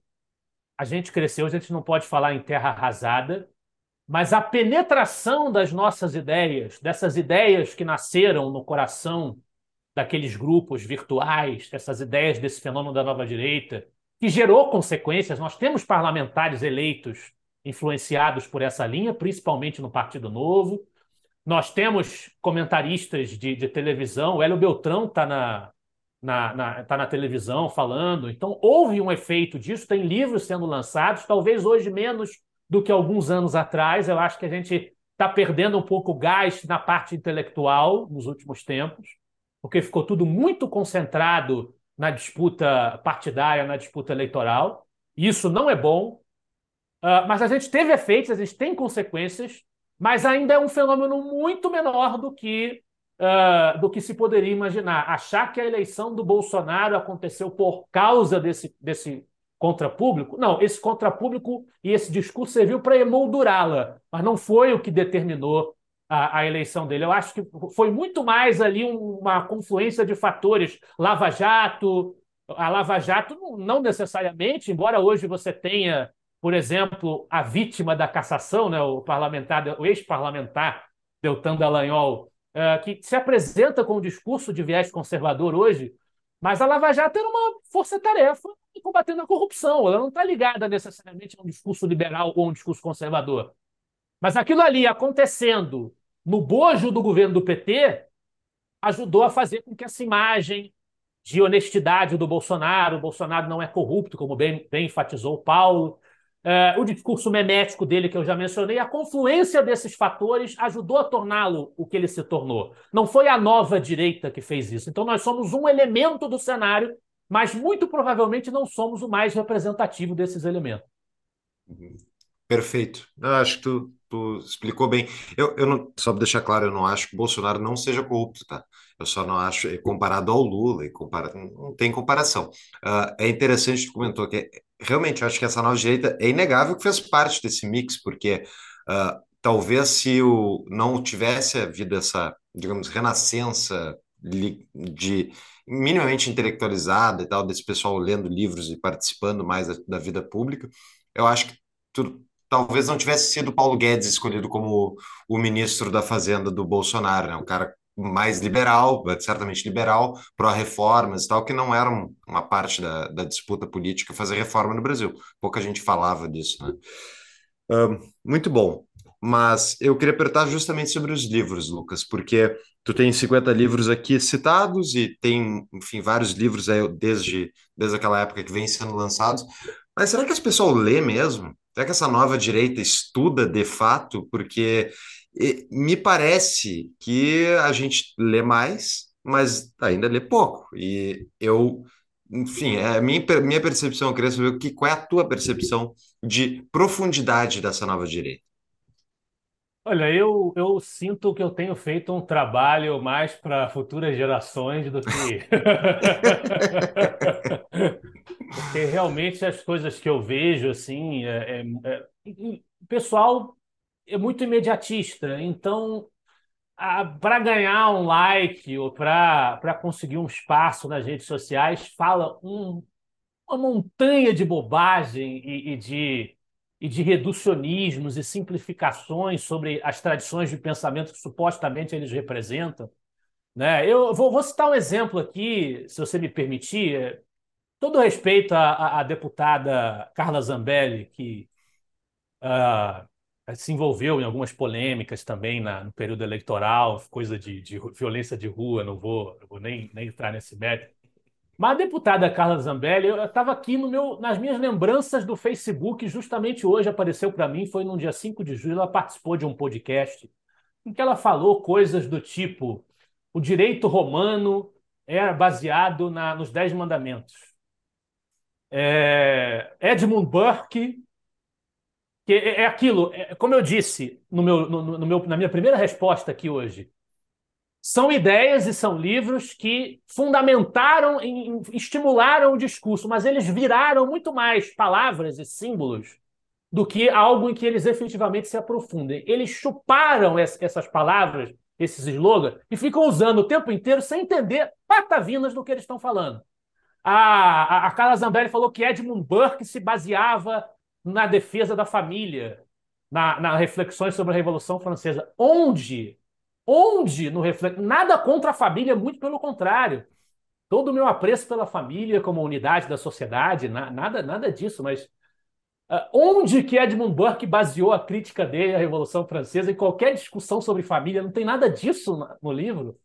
a gente cresceu, a gente não pode falar em terra arrasada, mas a penetração das nossas ideias, dessas ideias que nasceram no coração daqueles grupos virtuais, dessas ideias desse fenômeno da nova direita, que gerou consequências. Nós temos parlamentares eleitos influenciados por essa linha, principalmente no Partido Novo. Nós temos comentaristas de, de televisão. O Hélio Beltrão está na, na, na, tá na televisão falando. Então, houve um efeito disso, tem livros sendo lançados, talvez hoje menos do que alguns anos atrás. Eu acho que a gente está perdendo um pouco o gás na parte intelectual nos últimos tempos, porque ficou tudo muito concentrado na disputa partidária, na disputa eleitoral. Isso não é bom, uh, mas a gente teve efeitos, a gente tem consequências, mas ainda é um fenômeno muito menor do que uh, do que se poderia imaginar. Achar que a eleição do Bolsonaro aconteceu por causa desse, desse contrapúblico, não, esse contrapúblico e esse discurso serviu para emoldurá-la, mas não foi o que determinou a, a, eleição dele. Eu acho que foi muito mais ali uma confluência de fatores. Lava Jato, a Lava Jato não necessariamente, embora hoje você tenha, por exemplo, a vítima da cassação, né, o parlamentar, o ex-parlamentar Deltan Dallagnol, é, que se apresenta com um discurso de viés conservador hoje, mas a Lava Jato era uma força-tarefa combatendo a corrupção. Ela não está ligada necessariamente a um discurso liberal ou um discurso conservador. Mas aquilo ali acontecendo no bojo do governo do PT ajudou a fazer com que essa imagem de honestidade do Bolsonaro, o Bolsonaro não é corrupto, como bem, bem enfatizou o Paulo, é, o discurso memético dele, que eu já mencionei, a confluência desses fatores ajudou a torná-lo o que ele se tornou. Não foi a nova direita que fez isso. Então, nós somos um elemento do cenário, mas muito provavelmente não somos o mais representativo desses elementos. Uhum. Perfeito. Eu acho que tu, tu explicou bem. Eu, eu não, só para deixar claro, eu não acho que Bolsonaro não seja corrupto, tá? Eu só não acho, comparado ao Lula, e compara, não tem comparação. Uh, é interessante tu comentou que realmente eu acho que essa nova direita é inegável que fez parte desse mix, porque uh, talvez se o, não tivesse havido essa, digamos, renascença de minimamente intelectualizada e tal, desse pessoal lendo livros e participando mais da, da vida pública, eu acho que tudo, talvez não tivesse sido Paulo Guedes escolhido como o ministro da Fazenda do Bolsonaro, né? Um cara mais liberal, certamente liberal, pró-reformas e tal, que não era uma parte da, da, disputa política fazer reforma no Brasil. Pouca gente falava disso, né? muito bom. Mas eu queria perguntar justamente sobre os livros, Lucas, porque tu tem 50 livros aqui citados e tem, enfim, vários livros aí desde, desde aquela época que vem sendo lançados. Mas será que as pessoas lê mesmo? Será que essa nova direita estuda de fato? Porque me parece que a gente lê mais, mas ainda lê pouco. E eu, enfim, é a minha, minha percepção, eu queria saber que, qual é a tua percepção de profundidade dessa nova direita. Olha, eu, eu sinto que eu tenho feito um trabalho mais para futuras gerações do que. Porque realmente as coisas que eu vejo, assim, é, é, é, o pessoal é muito imediatista. Então, para ganhar um like ou para conseguir um espaço nas redes sociais, fala um, uma montanha de bobagem e, e, de, e de reducionismos e simplificações sobre as tradições de pensamento que supostamente eles representam. Né? Eu vou, vou citar um exemplo aqui, se você me permitir. Todo respeito à, à deputada Carla Zambelli, que uh, se envolveu em algumas polêmicas também na, no período eleitoral, coisa de, de violência de rua, não vou, vou nem, nem entrar nesse mérito. Mas a deputada Carla Zambelli, eu estava aqui no meu, nas minhas lembranças do Facebook, justamente hoje apareceu para mim, foi no dia 5 de julho, ela participou de um podcast em que ela falou coisas do tipo: o direito romano era baseado na, nos Dez Mandamentos. É, Edmund Burke que é, é aquilo, é, como eu disse no meu, no, no meu, na minha primeira resposta aqui hoje, são ideias e são livros que fundamentaram e estimularam o discurso, mas eles viraram muito mais palavras e símbolos do que algo em que eles efetivamente se aprofundem. Eles chuparam essas palavras, esses slogans, e ficam usando o tempo inteiro sem entender patavinas do que eles estão falando. A, a, a Carla Zambelli falou que Edmund Burke se baseava na defesa da família, na, na reflexões sobre a Revolução Francesa. Onde? Onde no reflexo? Nada contra a família, muito pelo contrário. Todo o meu apreço pela família como unidade da sociedade, na, nada, nada disso, mas uh, onde que Edmund Burke baseou a crítica dele à Revolução Francesa em qualquer discussão sobre família? Não tem nada disso no livro.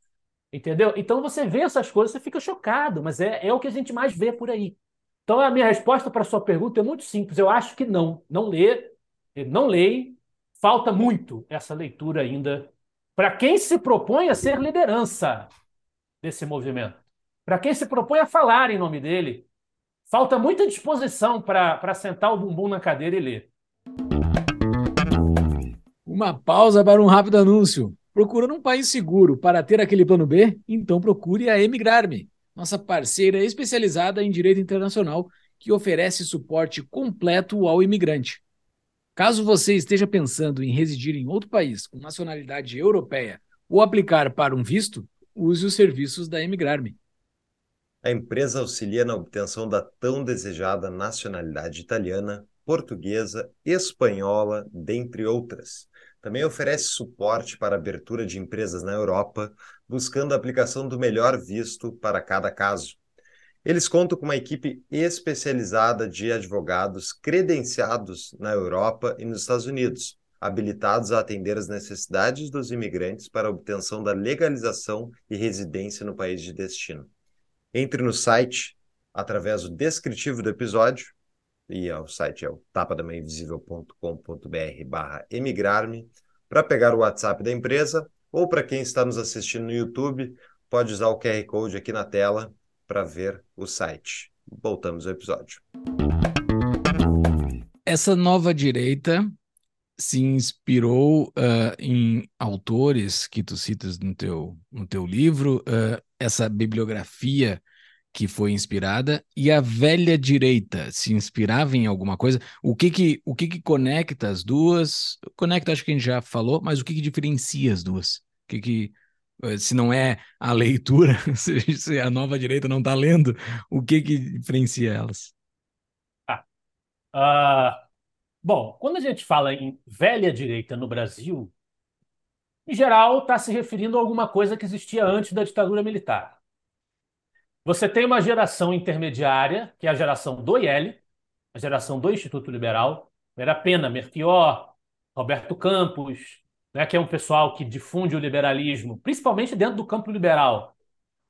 Entendeu? Então você vê essas coisas, você fica chocado, mas é, é o que a gente mais vê por aí. Então, a minha resposta para a sua pergunta é muito simples. Eu acho que não. Não lê, não leio. falta muito essa leitura ainda para quem se propõe a ser liderança desse movimento, para quem se propõe a falar em nome dele. Falta muita disposição para sentar o bumbum na cadeira e ler. Uma pausa para um rápido anúncio. Procurando um país seguro para ter aquele plano B? Então procure a Emigrar-me, nossa parceira especializada em direito internacional que oferece suporte completo ao imigrante. Caso você esteja pensando em residir em outro país com nacionalidade europeia ou aplicar para um visto, use os serviços da Emigrar-me. A empresa auxilia na obtenção da tão desejada nacionalidade italiana, portuguesa, espanhola, dentre outras. Também oferece suporte para abertura de empresas na Europa, buscando a aplicação do melhor visto para cada caso. Eles contam com uma equipe especializada de advogados credenciados na Europa e nos Estados Unidos, habilitados a atender as necessidades dos imigrantes para a obtenção da legalização e residência no país de destino. Entre no site através do descritivo do episódio e o site é o tapadamainvisível.com.br barra emigrar-me, para pegar o WhatsApp da empresa, ou para quem está nos assistindo no YouTube, pode usar o QR Code aqui na tela para ver o site. Voltamos ao episódio. Essa nova direita se inspirou uh, em autores que tu citas no teu, no teu livro, uh, essa bibliografia que foi inspirada e a velha direita se inspirava em alguma coisa? O que que, o que, que conecta as duas? Conecta, acho que a gente já falou, mas o que, que diferencia as duas? O que que, eh, se não é a leitura, se a nova direita não está lendo, o que que diferencia elas? Ah, uh, bom, quando a gente fala em velha direita no Brasil, em geral está se referindo a alguma coisa que existia antes da ditadura militar. Você tem uma geração intermediária, que é a geração do IEL, a geração do Instituto Liberal, Vera Pena, Merquior, Roberto Campos, né, que é um pessoal que difunde o liberalismo, principalmente dentro do campo liberal.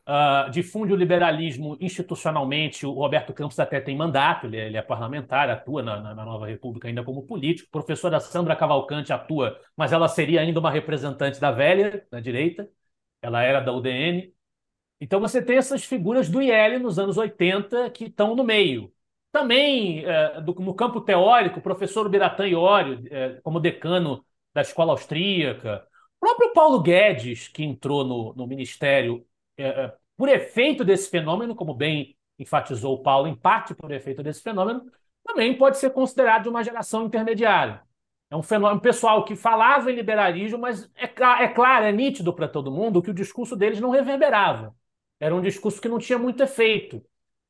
Uh, difunde o liberalismo institucionalmente. O Roberto Campos até tem mandato, ele é, ele é parlamentar, atua na, na, Nova República ainda como político. A professora Sandra Cavalcante atua, mas ela seria ainda uma representante da velha, da direita. Ela era da UDN. Então você tem essas figuras do IEL nos anos 80 que estão no meio. Também, é, do, no campo teórico, o professor Biratan Iório, é, como decano da escola austríaca, o próprio Paulo Guedes, que entrou no, no ministério é, por efeito desse fenômeno, como bem enfatizou o Paulo, em parte por efeito desse fenômeno, também pode ser considerado uma geração intermediária. É um fenômeno pessoal que falava em liberalismo, mas é, é claro, é nítido para todo mundo que o discurso deles não reverberava. Era um discurso que não tinha muito efeito.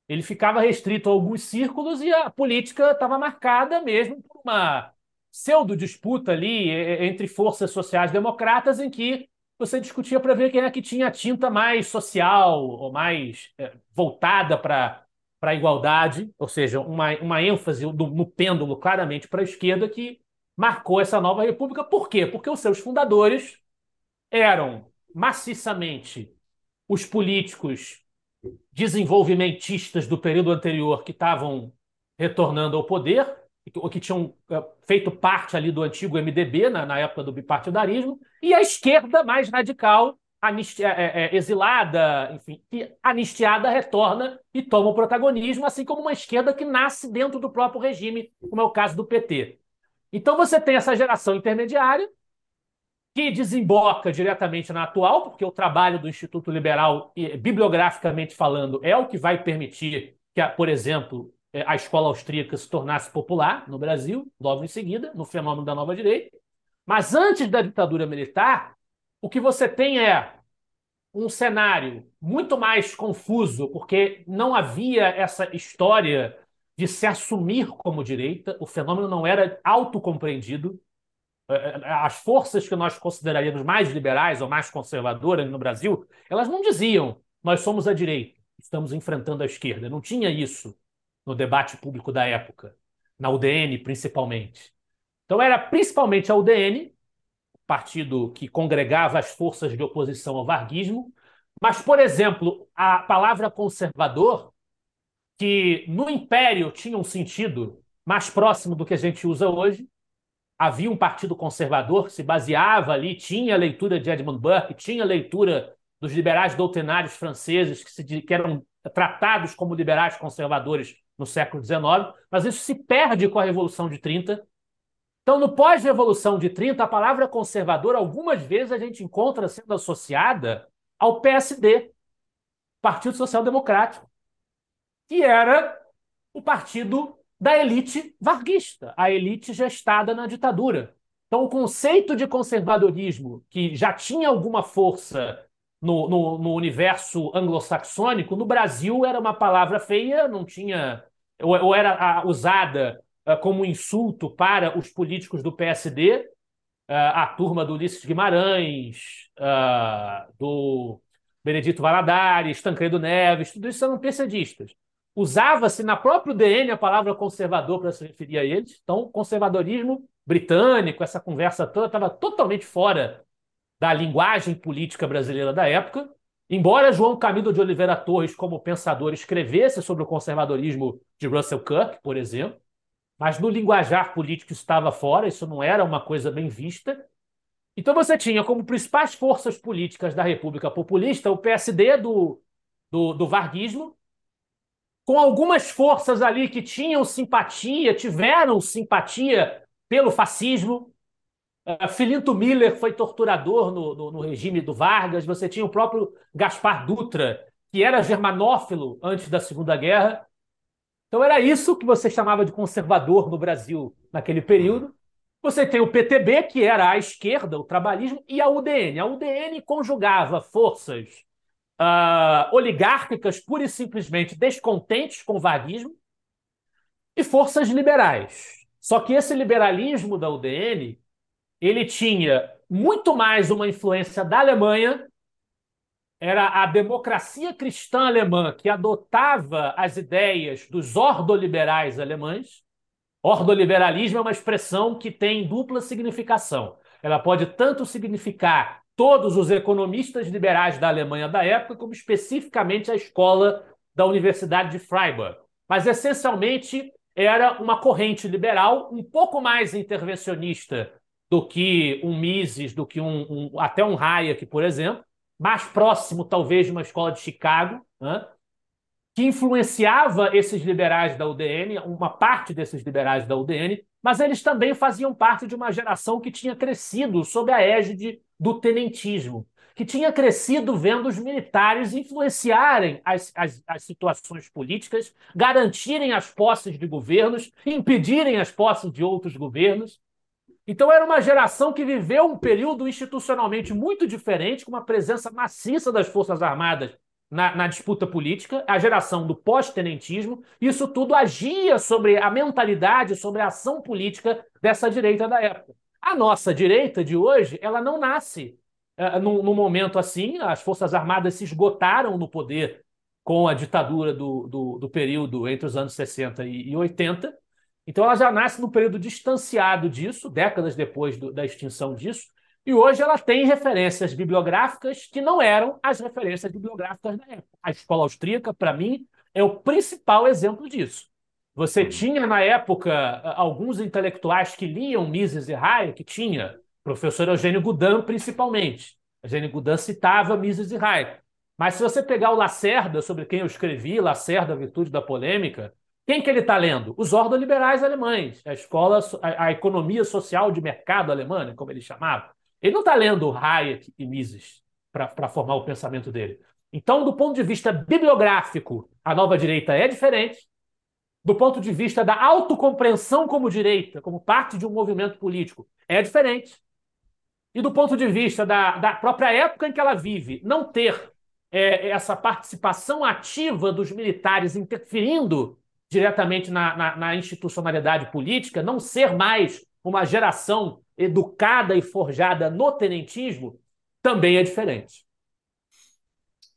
Ele ficava restrito a alguns círculos e a política estava marcada mesmo por uma pseudo-disputa ali entre forças sociais-democratas em que você discutia para ver quem é que tinha a tinta mais social ou mais é, voltada para a igualdade, ou seja, uma, uma ênfase no pêndulo claramente para a esquerda que marcou essa nova república. Por quê? Porque os seus fundadores eram maciçamente os políticos desenvolvimentistas do período anterior que estavam retornando ao poder, ou que tinham eh, feito parte ali do antigo MDB, na, na época do bipartidarismo, e a esquerda mais radical, anistia, é, é, exilada, enfim, que anistiada retorna e toma o protagonismo, assim como uma esquerda que nasce dentro do próprio regime, como é o caso do PT. Então você tem essa geração intermediária, que desemboca diretamente na atual, porque o trabalho do Instituto Liberal, bibliograficamente falando, é o que vai permitir que, por exemplo, é, a escola austríaca se tornasse popular no Brasil, logo em seguida, no fenômeno da nova direita. Mas antes da ditadura militar, o que você tem é um cenário muito mais confuso, porque não havia essa história de se assumir como direita, o fenômeno não era autocompreendido. É, é, as forças que nós consideraríamos mais liberais ou mais conservadoras no Brasil, elas não diziam nós somos a direita, estamos enfrentando a esquerda. Não tinha isso no debate público da época, na UDN principalmente. Então era principalmente a UDN, partido que congregava as forças de oposição ao varguismo, mas, por exemplo, a palavra conservador, que no Império tinha um sentido mais próximo do que a gente usa hoje, havia um partido conservador que se baseava ali, tinha a leitura de Edmund Burke, tinha a leitura dos liberais doutrinários franceses que, se, que eram tratados como liberais conservadores no século XIX, mas isso se perde com a Revolução de 30. Então, no pós-Revolução de 30, a palavra conservador, algumas vezes a gente encontra sendo associada ao PSD, Partido Social Democrático, que era o partido da elite varguista, a elite gestada na ditadura. Então, o conceito de conservadorismo, que já tinha alguma força no, no, no universo anglo-saxônico, no Brasil era uma palavra feia, não tinha. ou, ou era usada uh, como insulto para os políticos do PSD, ah, a turma do Ulisses Guimarães, uh, do Benedito Valadares, Tancredo Neves, tudo isso eram PCDistas. Usava-se na própria DN a palavra conservador para se referir a eles. Então, conservadorismo britânico, essa conversa toda estava totalmente fora da linguagem política brasileira da época. Embora João Camilo de Oliveira Torres, como pensador, escrevesse sobre o conservadorismo de Russell Kirk, por exemplo, mas no linguajar político estava fora, isso não era uma coisa bem vista. Então você tinha como principais forças políticas da República Populista o PSD do, do, do varguismo, com algumas forças ali que tinham simpatia, tiveram simpatia pelo fascismo, Uh, Filinto Miller foi torturador no, no, no, regime do Vargas. Você tinha o próprio Gaspar Dutra, que era germanófilo antes da Segunda Guerra. Então era isso que você chamava de conservador no Brasil naquele período. Você tem o PTB, que era a esquerda, o trabalhismo, e a UDN. A UDN conjugava forças uh, oligárquicas, pura e simplesmente descontentes com o vaguismo, e forças liberais. Só que esse liberalismo da UDN ele tinha muito mais uma influência da Alemanha, era a democracia cristã alemã que adotava as ideias dos ordoliberais alemães. Ordoliberalismo é uma expressão que tem dupla significação. Ela pode tanto significar todos os economistas liberais da Alemanha da época, como especificamente a escola da Universidade de Freiburg. Mas, essencialmente, era uma corrente liberal um pouco mais intervencionista do que um Mises, do que um, um até um Hayek, por exemplo, mais próximo talvez de uma escola de Chicago, né? que influenciava esses liberais da UDN, uma parte desses liberais da UDN, mas eles também faziam parte de uma geração que tinha crescido sob a égide do tenentismo, que tinha crescido vendo os militares influenciarem as, as, as situações políticas, garantirem as posses de governos, impedirem as posses de outros governos. Então era uma geração que viveu um período institucionalmente muito diferente, com uma presença maciça das Forças Armadas na, na disputa política, a geração do pós-tenentismo. Isso tudo agia sobre a mentalidade, sobre a ação política dessa direita da época. A nossa direita de hoje, ela não nasce uh, num, num momento assim. As Forças Armadas se esgotaram no poder com a ditadura do, do, do período entre os anos 60 e, e 80. Então ela já nasce num período distanciado disso, décadas depois do, da extinção disso, e hoje ela tem referências bibliográficas que não eram as referências bibliográficas da época. A escola austríaca, para mim, é o principal exemplo disso. Você tinha, na época, alguns intelectuais que liam Mises e Hayek, tinha, professor Eugênio Goudin, principalmente. Eugênio Goudin citava Mises e Hayek. Mas se você pegar o Lacerda, sobre quem eu escrevi, Lacerda, a Virtude da Polêmica, quem que ele está lendo? Os ordoliberais alemães, a escola, a, a, economia social de mercado alemã, né, como ele chamava. Ele não está lendo Hayek e Mises para formar o pensamento dele. Então, do ponto de vista bibliográfico, a nova direita é diferente. Do ponto de vista da autocompreensão como direita, como parte de um movimento político, é diferente. E do ponto de vista da, da própria época em que ela vive, não ter é, essa participação ativa dos militares interferindo diretamente na, na, na institucionalidade política, não ser mais uma geração educada e forjada no tenentismo, também é diferente.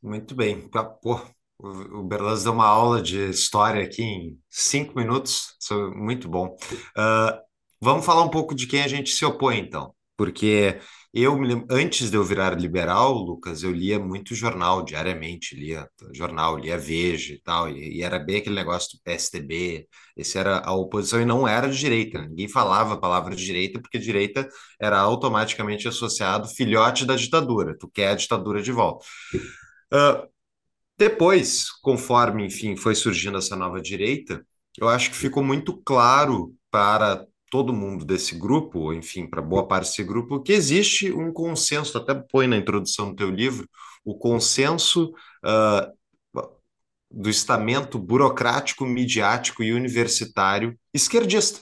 Muito bem. Pô, o Berlas deu uma aula de história aqui em cinco minutos, isso é muito bom. Uh, vamos falar um pouco de quem a gente se opõe, então, porque Eu antes de eu virar liberal, Lucas, eu lia muito jornal diariamente, lia jornal, lia Veja e tal, e, e era bem aquele negócio do PSDB, esse era a oposição e não era de direita, né? ninguém falava a palavra de direita porque direita era automaticamente associado filhote da ditadura, tu quer a ditadura de volta. Uh, depois, conforme, enfim, foi surgindo essa nova direita, eu acho que ficou muito claro para todo mundo desse grupo, enfim, para boa parte desse grupo, que existe um consenso, até põe na introdução do teu livro, o consenso uh, do estamento burocrático, midiático e universitário esquerdista.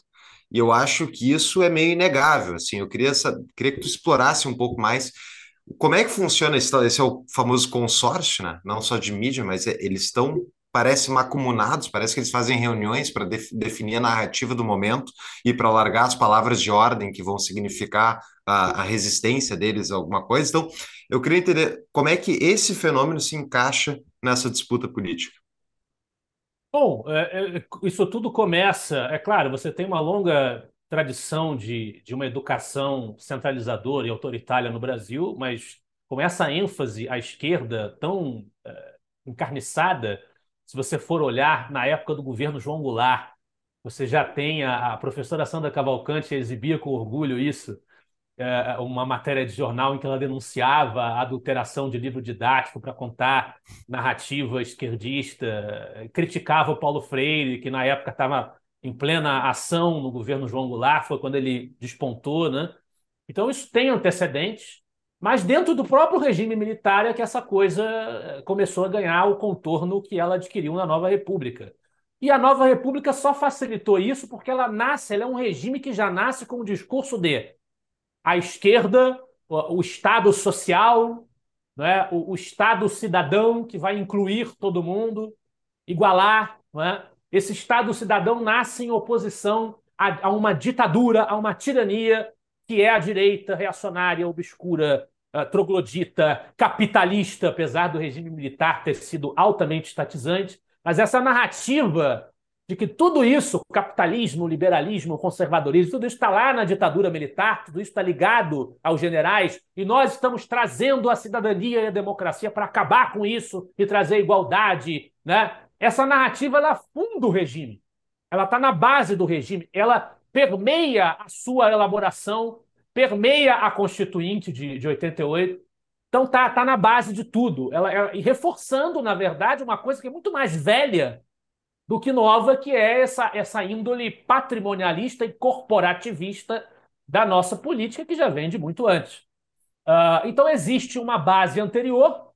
E eu acho que isso é meio inegável, assim, eu queria, queria que tu explorasse um pouco mais como é que funciona esse, esse é o famoso consórcio, né? Não só de mídia, mas é, eles estão parece macuminados, parece que eles fazem reuniões para def definir a narrativa do momento e para largar as palavras de ordem que vão significar a, a, resistência deles a alguma coisa. Então, eu queria entender como é que esse fenômeno se encaixa nessa disputa política. Bom, é, é, isso tudo começa, é claro, você tem uma longa tradição de, de uma educação centralizadora e autoritária no Brasil, mas com essa ênfase à esquerda tão é, encarniçada, se você for olhar na época do governo João Goulart, você já tem a, a professora Sandra Cavalcante exibia com orgulho isso, é, uma matéria de jornal em que ela denunciava a adulteração de livro didático para contar narrativa esquerdista, criticava o Paulo Freire, que na época estava em plena ação no governo João Goulart, foi quando ele despontou, né? Então isso tem antecedentes, mas dentro do próprio regime militar é que essa coisa eh, começou a ganhar o contorno que ela adquiriu na Nova República. E a Nova República só facilitou isso porque ela nasce, ela é um regime que já nasce com o discurso de a esquerda, o, Estado social, né, o, o Estado cidadão que vai incluir todo mundo, igualar. Né? Esse Estado cidadão nasce em oposição a, a uma ditadura, a uma tirania que é a direita reacionária, obscura, uh, troglodita, capitalista, apesar do regime militar ter sido altamente estatizante. Mas essa narrativa de que tudo isso, capitalismo, liberalismo, conservadorismo, tudo isso está lá na ditadura militar, tudo isso está ligado aos generais, e nós estamos trazendo a cidadania e a democracia para acabar com isso e trazer igualdade. Né? Essa narrativa ela funda o regime, ela está na base do regime, ela permeia a sua elaboração, permeia a Constituinte de, de 88. Então tá, tá na base de tudo. Ela, ela, e reforçando, na verdade, uma coisa que é muito mais velha do que nova, que é essa, essa índole patrimonialista e corporativista da nossa política, que já vem de muito antes. Uh, então existe uma base anterior,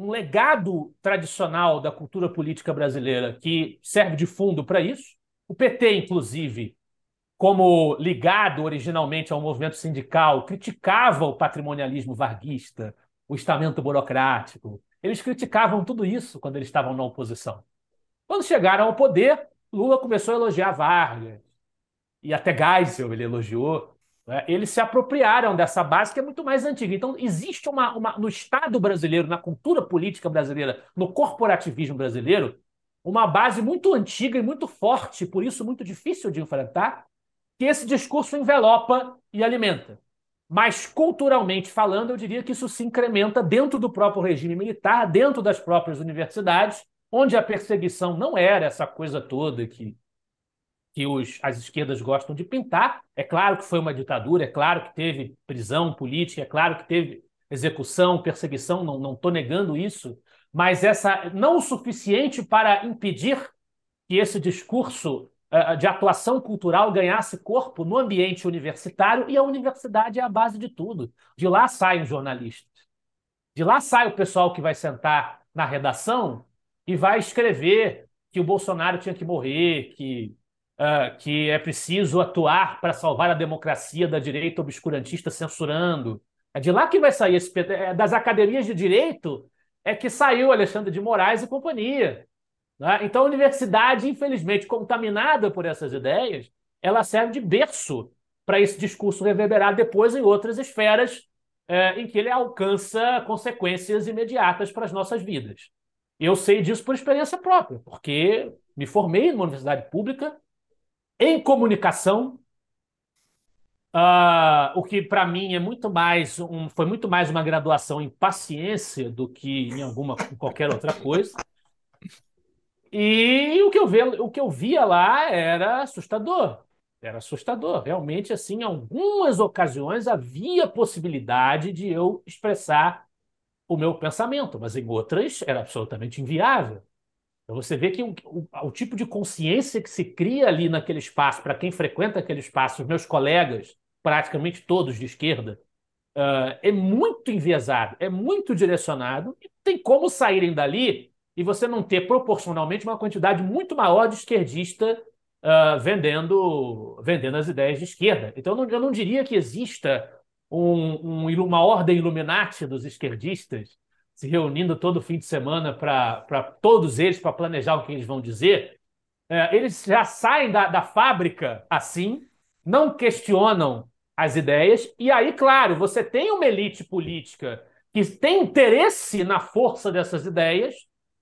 um legado tradicional da cultura política brasileira que serve de fundo para isso. O PT, inclusive, como ligado originalmente ao movimento sindical, criticava o patrimonialismo varguista, o estamento burocrático. Eles criticavam tudo isso quando eles estavam na oposição. Quando chegaram ao poder, Lula começou a elogiar Vargas, e até Geisel ele elogiou. Né? Eles se apropriaram dessa base que é muito mais antiga. Então, existe uma, uma, no Estado brasileiro, na cultura política brasileira, no corporativismo brasileiro, uma base muito antiga e muito forte, por isso muito difícil de enfrentar, que esse discurso envelopa e alimenta. Mas, culturalmente falando, eu diria que isso se incrementa dentro do próprio regime militar, dentro das próprias universidades, onde a perseguição não era essa coisa toda que, que os, as esquerdas gostam de pintar. É claro que foi uma ditadura, é claro que teve prisão política, é claro que teve execução, perseguição, não estou negando isso, mas essa não o suficiente para impedir que esse discurso eh, de atuação cultural ganhasse corpo no ambiente universitário e a universidade é a base de tudo. De lá saem os jornalistas. De lá sai o pessoal que vai sentar na redação e vai escrever que o Bolsonaro tinha que morrer, que, uh, que é preciso atuar para salvar a democracia da direita obscurantista censurando. É de lá que vai sair esse. É das academias de direito é que saiu Alexandre de Moraes e companhia. Né? Então, a universidade, infelizmente, contaminada por essas ideias, ela serve de berço para esse discurso reverberar depois em outras esferas é, em que ele alcança consequências imediatas para as nossas vidas. Eu sei disso por experiência própria, porque me formei numa universidade pública em comunicação Uh, o que para mim é muito mais um, foi muito mais uma graduação em paciência do que em alguma em qualquer outra coisa. E o que eu via, o que eu via lá era assustador. Era assustador. Realmente, assim, em algumas ocasiões havia possibilidade de eu expressar o meu pensamento, mas em outras era absolutamente inviável. Então você vê que o, o, o tipo de consciência que se cria ali naquele espaço, para quem frequenta aquele espaço, os meus colegas, praticamente todos de esquerda, uh, é muito enviesado, é muito direcionado, e tem como saírem dali e você não ter proporcionalmente uma quantidade muito maior de esquerdista uh, vendendo, vendendo as ideias de esquerda. Então eu não, eu não diria que exista um, um, uma ordem Illuminati dos esquerdistas se reunindo todo fim de semana para todos eles, para planejar o que eles vão dizer, é, eles já saem da, da fábrica assim, não questionam as ideias, e aí, claro, você tem uma elite política que tem interesse na força dessas ideias,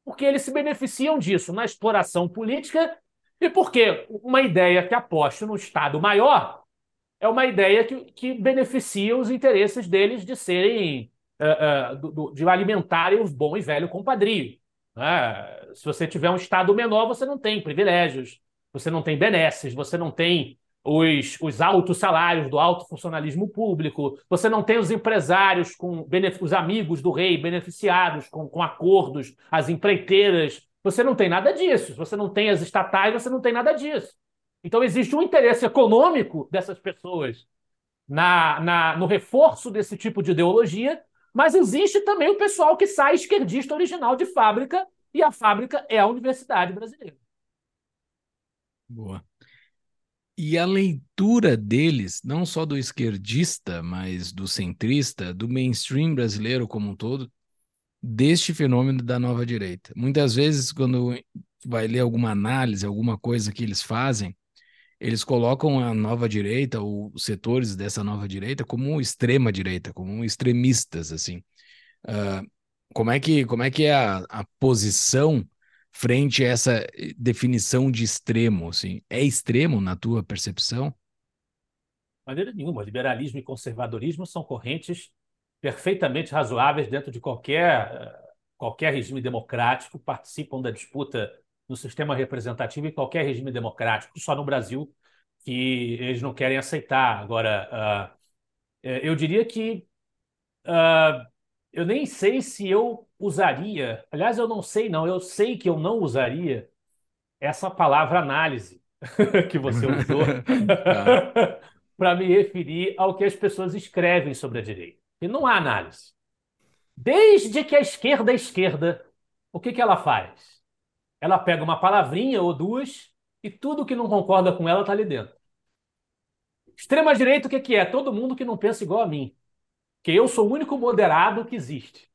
porque eles se beneficiam disso na exploração política e porque uma ideia que aposta no Estado maior é uma ideia que, que beneficia os interesses deles de serem uh, uh, do, de alimentarem o bom e velho compadrio. Né? Se você tiver um Estado menor, você não tem privilégios, você não tem benesses, você não tem os, os altos salários do alto funcionalismo público, você não tem os empresários com os amigos do rei beneficiados com, com acordos, as empreiteiras, você não tem nada disso. Você não tem as estatais, você não tem nada disso. Então existe um interesse econômico dessas pessoas na, na, no reforço desse tipo de ideologia mas existe também o pessoal que sai esquerdista original de fábrica, e a fábrica é a Universidade Brasileira. Boa. E a leitura deles, não só do esquerdista, mas do centrista, do mainstream brasileiro como um todo, deste fenômeno da nova direita. Muitas vezes, quando vai ler alguma análise, alguma coisa que eles fazem, eles colocam a nova direita, ou os setores dessa nova direita, como extrema direita, como extremistas, assim. Uh, como é que como é que é a, a posição frente a essa definição de extremo, assim? É extremo na tua percepção? maneira nenhuma. Liberalismo e conservadorismo são correntes perfeitamente razoáveis dentro de qualquer qualquer regime democrático, participam da disputa no sistema representativo em qualquer regime democrático, só no Brasil que eles não querem aceitar. Agora, uh, eu diria que uh, eu nem sei se eu usaria, aliás, eu não sei, não, eu sei que eu não usaria essa palavra análise que você usou tá. para me referir ao que as pessoas escrevem sobre a direita. E não há análise. Desde que a esquerda é esquerda, o que, que ela faz? Ela pega uma palavrinha ou duas e tudo que não concorda com ela está ali dentro. Extrema-direita, o que, que é? Todo mundo que não pensa igual a mim. Que eu sou o único moderado que existe.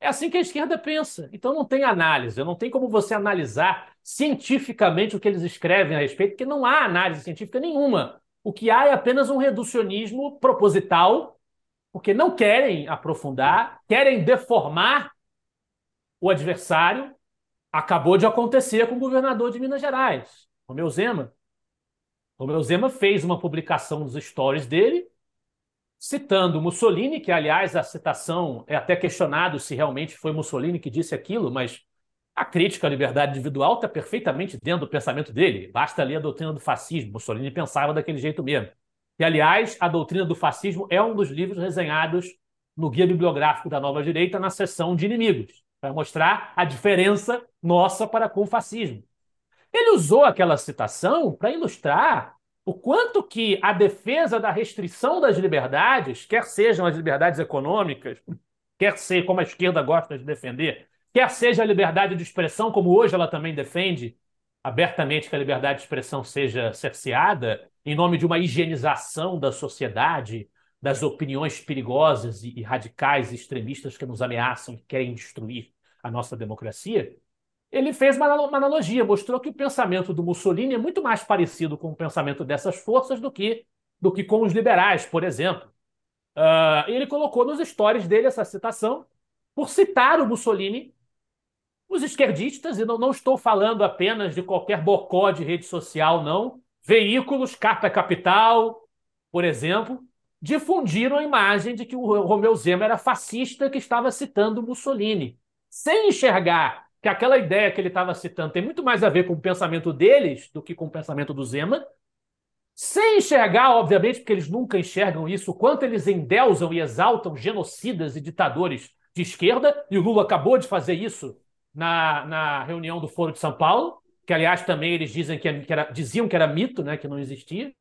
É assim que a esquerda pensa. Então não tem análise, não tem como você analisar cientificamente o que eles escrevem a respeito, porque não há análise científica nenhuma. O que há é apenas um reducionismo proposital, porque não querem aprofundar, querem deformar o adversário acabou de acontecer com o governador de Minas Gerais, Romeu Zema. Romeu Zema fez uma publicação nos stories dele, citando Mussolini, que, aliás, a citação é até questionado se realmente foi Mussolini que disse aquilo, mas a crítica à liberdade individual está perfeitamente dentro do pensamento dele. Basta ler a doutrina do fascismo. Mussolini pensava daquele jeito mesmo. E, aliás, a doutrina do fascismo é um dos livros resenhados no Guia Bibliográfico da Nova Direita, na seção de inimigos para mostrar a diferença nossa para com o fascismo. Ele usou aquela citação para ilustrar o quanto que a defesa da restrição das liberdades, quer sejam as liberdades econômicas, quer ser como a esquerda gosta de defender, quer seja a liberdade de expressão, como hoje ela também defende abertamente que a liberdade de expressão seja cerceada em nome de uma higienização da sociedade, das opiniões perigosas e, radicais e extremistas que nos ameaçam e querem destruir a nossa democracia, ele fez uma, analogia, mostrou que o pensamento do Mussolini é muito mais parecido com o pensamento dessas forças do que, do que com os liberais, por exemplo. Uh, ele colocou nos stories dele essa citação, por citar o Mussolini, os esquerdistas, e não, não estou falando apenas de qualquer bocó de rede social, não, veículos, Carta Capital, por exemplo, difundiram a imagem de que o Romeu Zema era fascista que estava citando Mussolini, sem enxergar que aquela ideia que ele estava citando tem muito mais a ver com o pensamento deles do que com o pensamento do Zema, sem enxergar, obviamente, porque eles nunca enxergam isso, quanto eles endeusam e exaltam genocidas e ditadores de esquerda, e o Lula acabou de fazer isso na, na reunião do Foro de São Paulo, que, aliás, também eles dizem que era, diziam que era mito, né, que não existia.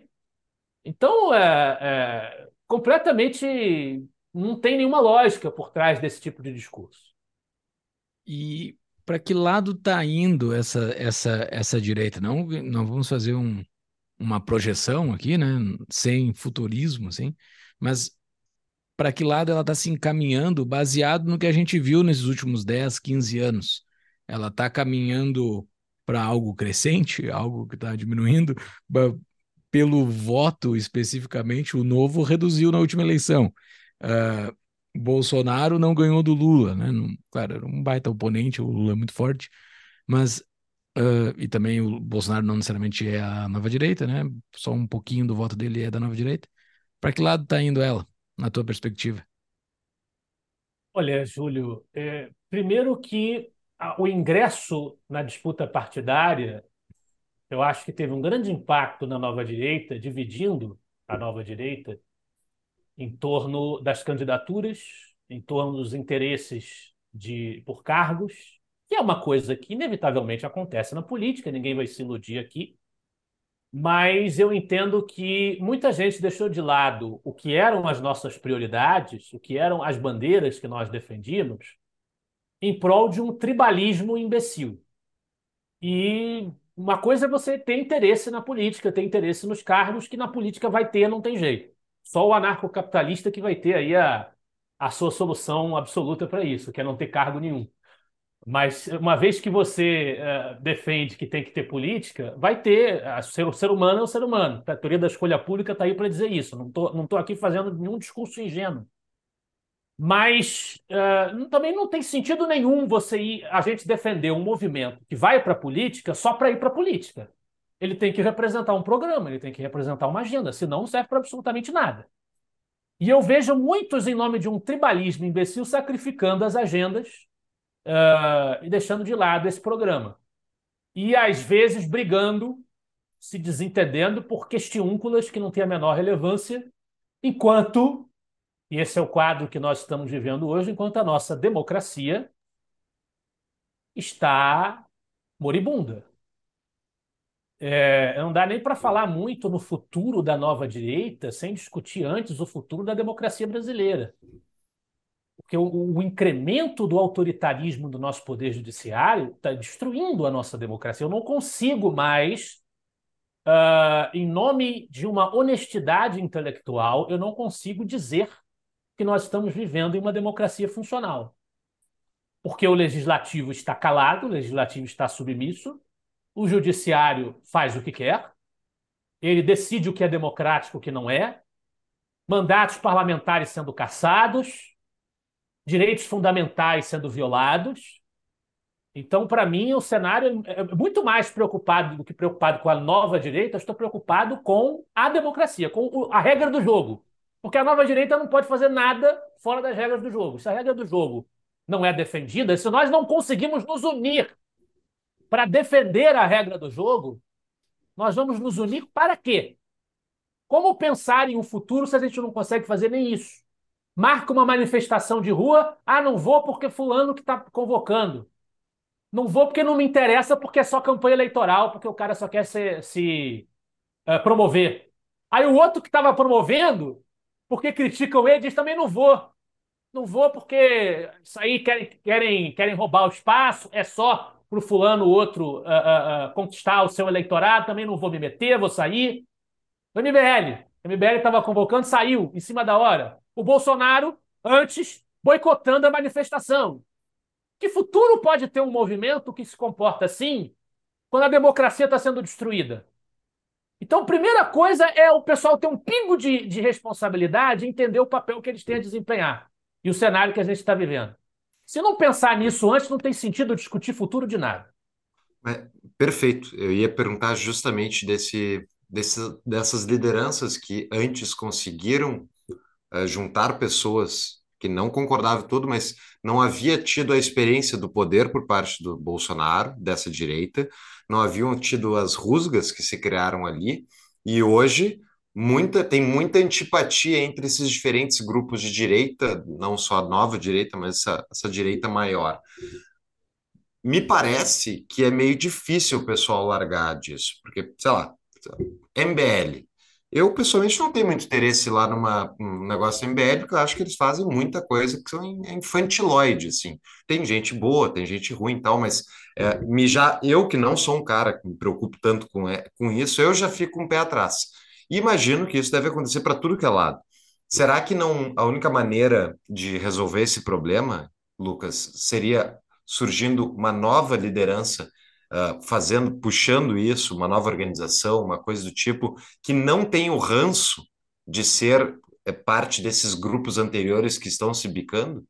Então, é, é, completamente não tem nenhuma lógica por trás desse tipo de discurso. E para que lado está indo essa, essa, essa direita? Não, não vamos fazer um, uma projeção aqui, né? Sem futurismo, assim, mas para que lado ela está se encaminhando baseado no que a gente viu nesses últimos 10, 15 anos? Ela está caminhando para algo crescente, algo que está diminuindo? Pelo voto especificamente, o Novo reduziu na última eleição. Uh, Bolsonaro não ganhou do Lula, né? Não, claro, era um baita oponente, o Lula é muito forte, mas uh, e também o Bolsonaro não necessariamente é a nova direita, né? Só um pouquinho do voto dele é da nova direita. Para que lado está indo ela, na tua perspectiva? Olha, Júlio, é, primeiro que a, o ingresso na disputa partidária, eu acho que teve um grande impacto na nova direita, dividindo a nova direita em torno das candidaturas, em torno dos interesses de, por cargos, que é uma coisa que inevitavelmente acontece na política, ninguém vai se iludir aqui. Mas eu entendo que muita gente deixou de lado o que eram as nossas prioridades, o que eram as bandeiras que nós defendíamos, em prol de um tribalismo imbecil. E uma coisa é você ter interesse na política, ter interesse nos cargos, que na política vai ter, não tem jeito. Só o anarcocapitalista que vai ter aí a, a sua solução absoluta para isso, que é não ter cargo nenhum. Mas uma vez que você uh, defende que tem que ter política, vai ter. Ser, o ser humano é o ser humano. A teoria da escolha pública está aí para dizer isso. Não estou não tô aqui fazendo nenhum discurso ingênuo. Mas uh, também não tem sentido nenhum você ir, a gente defender um movimento que vai para a política só para ir para a política ele tem que representar um programa, ele tem que representar uma agenda, senão não serve para absolutamente nada. E eu vejo muitos, em nome de um tribalismo imbecil, sacrificando as agendas uh, e deixando de lado esse programa. E, às vezes, brigando, se desentendendo por questiúnculas que não têm a menor relevância, enquanto, e esse é o quadro que nós estamos vivendo hoje, enquanto a nossa democracia está moribunda. É, não dá nem para falar muito no futuro da nova direita sem discutir antes o futuro da democracia brasileira. Porque o, o incremento do autoritarismo do nosso poder judiciário está destruindo a nossa democracia. Eu não consigo mais, uh, em nome de uma honestidade intelectual, eu não consigo dizer que nós estamos vivendo em uma democracia funcional. Porque o legislativo está calado, o legislativo está submisso, o judiciário faz o que quer, ele decide o que é democrático e o que não é, mandatos parlamentares sendo cassados, direitos fundamentais sendo violados. Então, para mim, o cenário é muito mais preocupado do que preocupado com a nova direita, estou preocupado com a democracia, com a regra do jogo. Porque a nova direita não pode fazer nada fora das regras do jogo. Se a regra do jogo não é defendida, se nós não conseguimos nos unir para defender a regra do jogo, nós vamos nos unir para quê? Como pensar em um futuro se a gente não consegue fazer nem isso? Marca uma manifestação de rua, ah, não vou porque fulano que está convocando. Não vou porque não me interessa, porque é só campanha eleitoral, porque o cara só quer se, se uh, promover. Aí o outro que estava promovendo, porque criticam ele, diz também não vou. Não vou porque isso aí querem, querem, querem roubar o espaço, é só para o fulano outro uh, uh, conquistar o seu eleitorado, também não vou me meter, vou sair. O MBL, o MBL estava convocando, saiu em cima da hora. O Bolsonaro, antes, boicotando a manifestação. Que futuro pode ter um movimento que se comporta assim quando a democracia está sendo destruída? Então, primeira coisa é o pessoal ter um pingo de, de responsabilidade e entender o papel que eles têm a desempenhar e o cenário que a gente está vivendo. Se não pensar nisso antes, não tem sentido discutir futuro de nada. É, perfeito. Eu ia perguntar justamente desse, desse, dessas lideranças que antes conseguiram uh, juntar pessoas que não concordavam tudo, mas não havia tido a experiência do poder por parte do Bolsonaro, dessa direita, não haviam tido as rusgas que se criaram ali, e hoje muita, tem muita antipatia entre esses diferentes grupos de direita, não só a nova direita, mas essa, essa direita maior. Me parece que é meio difícil o pessoal largar disso, porque, sei lá, MBL. Eu, pessoalmente, não tenho muito interesse lá numa um negócio MBL, porque eu acho que eles fazem muita coisa que são infantiloide, assim. Tem gente boa, tem gente ruim e tal, mas é, me já, eu que não sou um cara que me preocupo tanto com, é, com isso, eu já fico um pé atrás. E imagino que isso deve acontecer para tudo que é lado. Será que não a única maneira de resolver esse problema, Lucas, seria surgindo uma nova liderança, uh, fazendo, puxando isso, uma nova organização, uma coisa do tipo, que não tem o ranço de ser é, parte desses grupos anteriores que estão se bicando?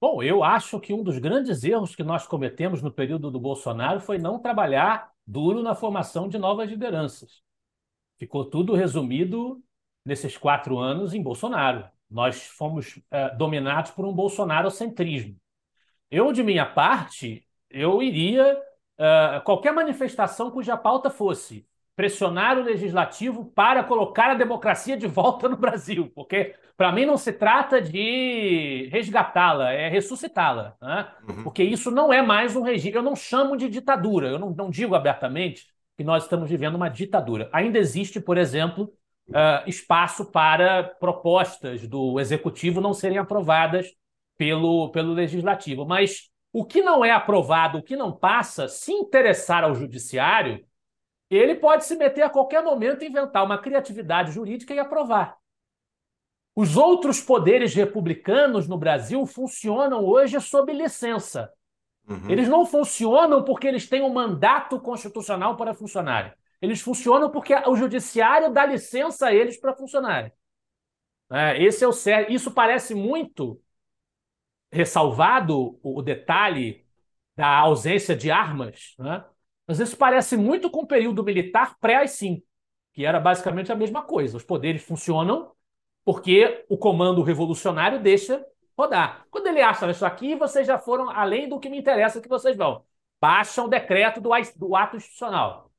Bom, eu acho que um dos grandes erros que nós cometemos no período do Bolsonaro foi não trabalhar duro na formação de novas lideranças. Ficou tudo resumido nesses quatro anos em Bolsonaro. Nós fomos é, dominados por um bolsonarocentrismo. Eu, de minha parte, eu iria uh, qualquer manifestação cuja pauta fosse pressionar o legislativo para colocar a democracia de volta no Brasil, porque para mim não se trata de resgatá-la, é ressuscitá-la, né? uhum. porque isso não é mais um regime. Eu não chamo de ditadura, eu não, não digo abertamente que nós estamos vivendo uma ditadura. Ainda existe, por exemplo, uh, espaço para propostas do executivo não serem aprovadas pelo, pelo legislativo. Mas o que não é aprovado, o que não passa, se interessar ao judiciário, ele pode se meter a qualquer momento inventar uma criatividade jurídica e aprovar. Os outros poderes republicanos no Brasil funcionam hoje sob licença. Uhum. Eles não funcionam porque eles têm um mandato constitucional para funcionarem. Eles funcionam porque o judiciário dá licença a eles para funcionarem. É, esse é o sério. Isso parece muito ressalvado o detalhe da ausência de armas, né? mas isso parece muito com o período militar pré-AI-5, que era basicamente a mesma coisa. Os poderes funcionam porque o comando revolucionário deixa rodar. Quando ele acha isso aqui, vocês já foram além do que me interessa que vocês vão. Baixam o decreto do, do ato institucional.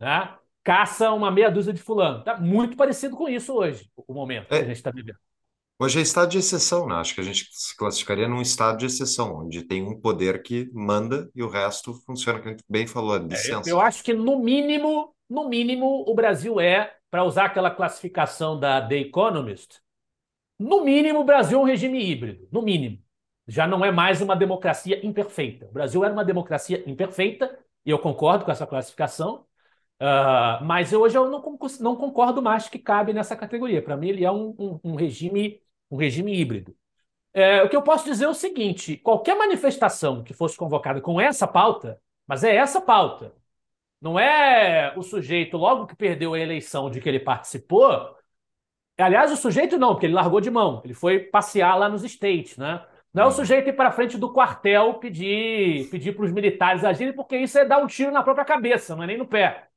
Né? Caça uma meia dúzia de fulano. Tá muito parecido com isso hoje, o momento é, que a gente está vivendo. Hoje é estado de exceção, né? Acho que a gente se classificaria num estado de exceção, onde tem um poder que manda e o resto funciona, como a gente bem falou, licença. É, eu, eu acho que, no mínimo, no mínimo, o Brasil é, para usar aquela classificação da The Economist, no mínimo, o Brasil é um regime híbrido, no mínimo. Já não é mais uma democracia imperfeita. O Brasil era uma democracia imperfeita, e eu concordo com essa classificação, uh, mas hoje eu não, não, concordo mais que cabe nessa categoria. Para mim, ele é um, um, um regime um regime híbrido. É, o que eu posso dizer é o seguinte: qualquer manifestação que fosse convocada com essa pauta, mas é essa pauta, não é o sujeito, logo que perdeu a eleição de que ele participou. Aliás, o sujeito não, porque ele largou de mão, ele foi passear lá nos States, né? Não é o sujeito ir para frente do quartel pedir pedir para os militares agirem, porque isso é dar um tiro na própria cabeça, não é nem no pé.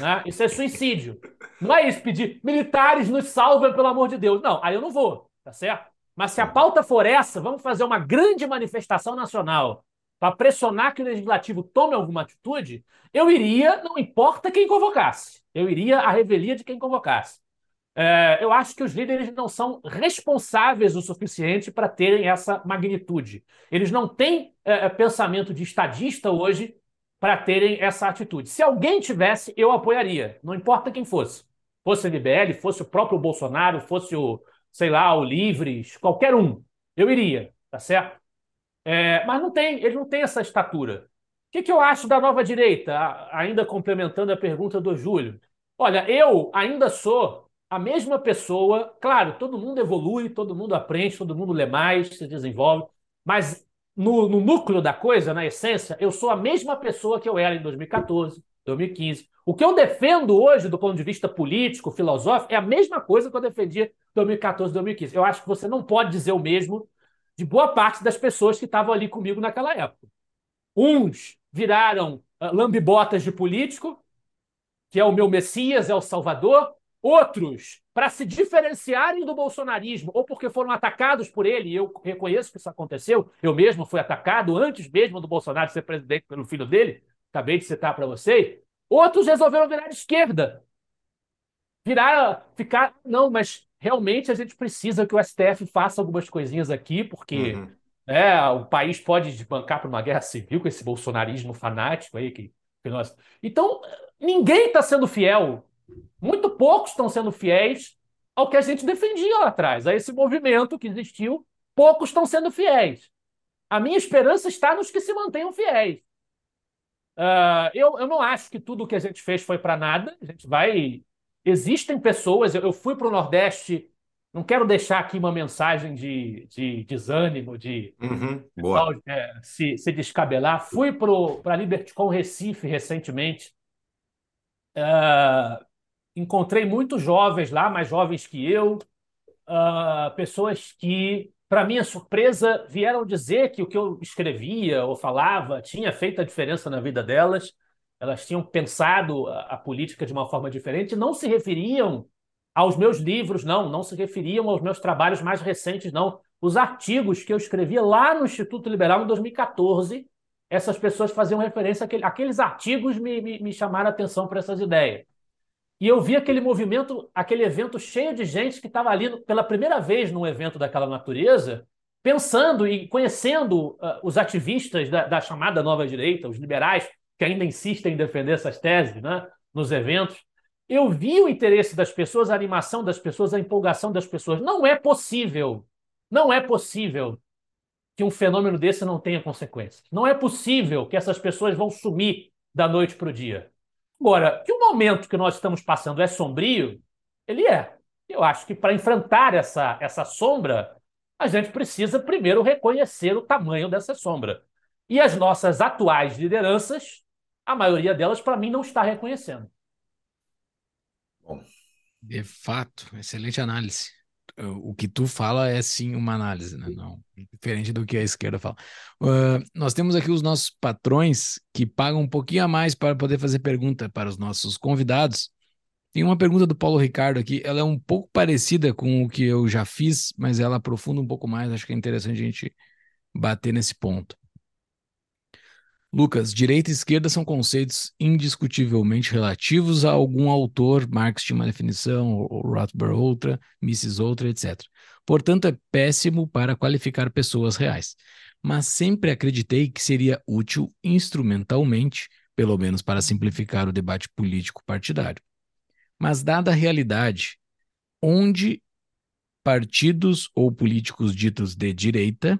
Né? Isso é suicídio. Não é isso, pedir militares nos salvem, pelo amor de Deus. Não, aí eu não vou tá certo? Mas se a pauta for essa, vamos fazer uma grande manifestação nacional para pressionar que o legislativo tome alguma atitude, eu iria, não importa quem convocasse, eu iria à revelia de quem convocasse. É, eu acho que os líderes não são responsáveis o suficiente para terem essa magnitude. Eles não têm é, é pensamento de estadista hoje para terem essa atitude. Se alguém tivesse, eu apoiaria, não importa quem fosse. Fosse o MBL, fosse o próprio Bolsonaro, fosse o, sei lá, o Livres, qualquer um, eu iria, tá certo? É, mas não tem, ele não tem essa estatura. O que, que eu acho da nova direita? Ainda complementando a pergunta do Júlio. Olha, eu ainda sou a mesma pessoa. Claro, todo mundo evolui, todo mundo aprende, todo mundo lê mais, se desenvolve. Mas no, no núcleo da coisa, na essência, eu sou a mesma pessoa que eu era em 2014, 2015. O que eu defendo hoje, do ponto de vista político, filosófico, é a mesma coisa que eu defendia em 2014, 2015. Eu acho que você não pode dizer o mesmo de boa parte das pessoas que estavam ali comigo naquela época. Uns viraram uh, lambibotas de político, que é o meu Messias, é o Salvador, outros para se diferenciarem do bolsonarismo ou porque foram atacados por ele, e eu reconheço que isso aconteceu, eu mesmo fui atacado antes mesmo do Bolsonaro ser presidente pelo filho dele, acabei de citar para você, outros resolveram virar esquerda. Virar, ficar, não, mas realmente a gente precisa que o STF faça algumas coisinhas aqui, porque uhum. é, o país pode desbancar para uma guerra civil com esse bolsonarismo fanático aí que, que nós. Então, ninguém está sendo fiel. Muito poucos estão sendo fiéis ao que a gente defendia lá atrás, a esse movimento que existiu. Poucos estão sendo fiéis. A minha esperança está nos que se mantenham fiéis. Uh, eu, eu não acho que tudo o que a gente fez foi para nada. A gente vai. Existem pessoas. Eu, eu fui para o Nordeste. Não quero deixar aqui uma mensagem de, de desânimo, de uhum, é, se, se descabelar. Fui para a LibertyCon Recife recentemente. Uh, encontrei muitos jovens lá, mais jovens que eu, uh, pessoas que para minha surpresa, vieram dizer que o que eu escrevia ou falava tinha feito a diferença na vida delas. Elas tinham pensado a, a política de uma forma diferente, não se referiam aos meus livros, não, não se referiam aos meus trabalhos mais recentes, não. Os artigos que eu escrevia lá no Instituto Liberal em 2014, essas pessoas faziam referência àquele, aqueles artigos me, me, me chamaram a atenção para essas ideias. E eu vi aquele movimento, aquele evento cheio de gente que estava ali pela primeira vez num evento daquela natureza, pensando e conhecendo uh, os ativistas da, da, chamada nova direita, os liberais, que ainda insistem em defender essas teses né, nos eventos. Eu vi o interesse das pessoas, a animação das pessoas, a empolgação das pessoas. Não é possível, não é possível que um fenômeno desse não tenha consequências. Não é possível que essas pessoas vão sumir da noite para o dia. Agora, que o momento que nós estamos passando é sombrio, ele é. Eu acho que para enfrentar essa, essa sombra, a gente precisa primeiro reconhecer o tamanho dessa sombra. E as nossas atuais lideranças, a maioria delas, para mim, não está reconhecendo. Bom. De fato, excelente análise o que tu fala é sim uma análise, né? Não, diferente do que a esquerda fala. Uh, nós temos aqui os nossos patrões que pagam um pouquinho a mais para poder fazer pergunta para os nossos convidados. Tem uma pergunta do Paulo Ricardo aqui, ela é um pouco parecida com o que eu já fiz, mas ela aprofunda um pouco mais, acho que é interessante a gente bater nesse ponto. Lucas, direita e esquerda são conceitos indiscutivelmente relativos a algum autor, Marx tinha uma definição, Rothbard outra, Mises outra, etc. Portanto, é péssimo para qualificar pessoas reais. Mas sempre acreditei que seria útil instrumentalmente, pelo menos para simplificar o debate político partidário. Mas, dada a realidade, onde partidos ou políticos ditos de direita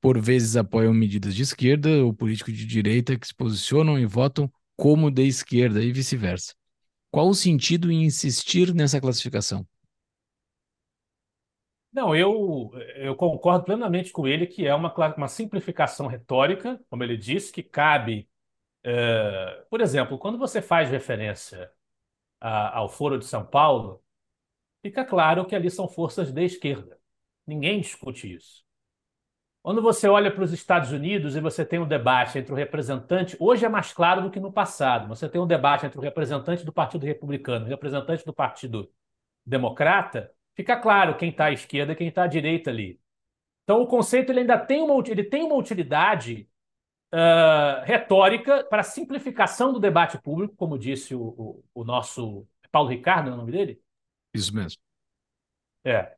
por vezes apoiam medidas de esquerda ou políticos de direita que se posicionam e votam como de esquerda e vice-versa. Qual o sentido em insistir nessa classificação? Não, eu, eu concordo plenamente com ele que é uma, uma simplificação retórica, como ele disse, que cabe. É, por exemplo, quando você faz referência a, ao Foro de São Paulo, fica claro que ali são forças de esquerda. Ninguém discute isso. Quando você olha para os Estados Unidos e você tem um debate entre o representante, hoje é mais claro do que no passado, você tem um debate entre o representante do Partido Republicano e o representante do Partido Democrata, fica claro quem está à esquerda e quem está à direita ali. Então o conceito ele ainda tem uma, ele tem uma utilidade uh, retórica para simplificação do debate público, como disse o, o, o nosso Paulo Ricardo, é o nome dele? Isso mesmo. É.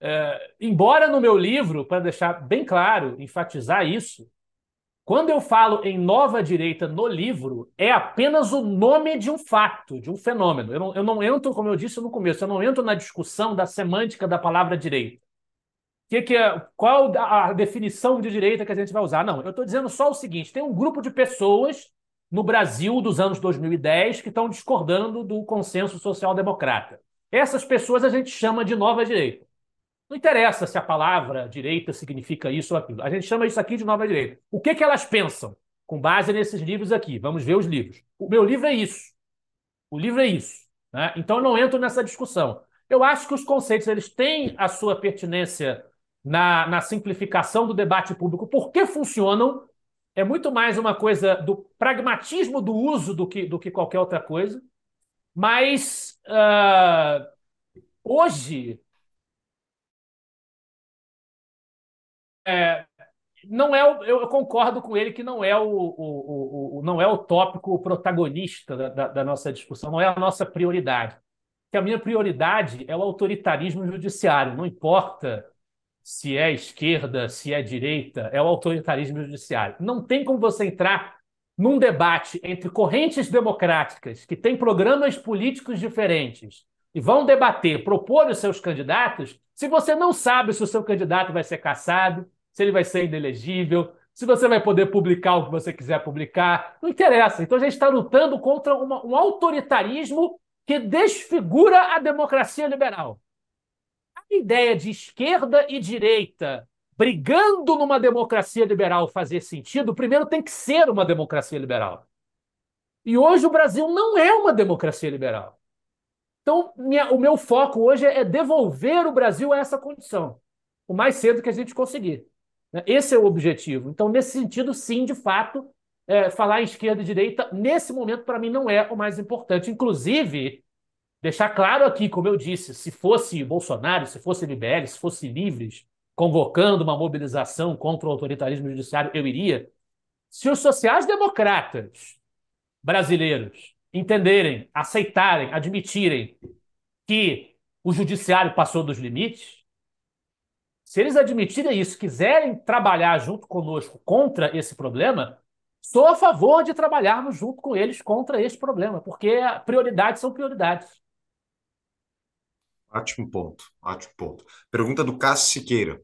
É, embora no meu livro, para deixar bem claro, enfatizar isso, quando eu falo em nova direita no livro, é apenas o nome de um fato, de um fenômeno. Eu não, eu não entro, como eu disse no começo, eu não entro na discussão da semântica da palavra direita. Que que é, qual a definição de direita que a gente vai usar? Não, eu estou dizendo só o seguinte: tem um grupo de pessoas no Brasil dos anos 2010 que estão discordando do consenso social-democrata. Essas pessoas a gente chama de nova direita. Não interessa se a palavra direita significa isso ou aquilo. A gente chama isso aqui de nova direita. O que, que elas pensam? Com base nesses livros aqui. Vamos ver os livros. O meu livro é isso. O livro é isso. Né? Então eu não entro nessa discussão. Eu acho que os conceitos eles têm a sua pertinência na, na simplificação do debate público. Por que funcionam? É muito mais uma coisa do pragmatismo do uso do que, do que qualquer outra coisa. Mas uh, hoje é, não é o, eu concordo com ele que não é o, o, o, não é o tópico protagonista da, da, da, nossa discussão, não é a nossa prioridade. Que a minha prioridade é o autoritarismo judiciário, não importa se é esquerda, se é direita, é o autoritarismo judiciário. Não tem como você entrar num debate entre correntes democráticas que têm programas políticos diferentes e vão debater, propor os seus candidatos, se você não sabe se o seu candidato vai ser cassado, se ele vai ser inelegível, se você vai poder publicar o que você quiser publicar, não interessa. Então a gente está lutando contra uma, um autoritarismo que desfigura a democracia liberal. A ideia de esquerda e direita brigando numa democracia liberal fazer sentido, primeiro tem que ser uma democracia liberal. E hoje o Brasil não é uma democracia liberal. Então, minha, o meu foco hoje é devolver o Brasil a essa condição, o mais cedo que a gente conseguir. Né? Esse é o objetivo. Então, nesse sentido, sim, de fato, é, falar em esquerda e direita, nesse momento, para mim, não é o mais importante. Inclusive, deixar claro aqui, como eu disse, se fosse Bolsonaro, se fosse MBL, se fosse Livres, convocando uma mobilização contra o autoritarismo judiciário, eu iria. Se os sociais-democratas brasileiros entenderem, aceitarem, admitirem que o judiciário passou dos limites, se eles admitirem isso, quiserem trabalhar junto conosco contra esse problema, sou a favor de trabalharmos junto com eles contra esse problema, porque prioridades são prioridades. Ótimo ponto, ótimo ponto. Pergunta do Cássio Siqueira.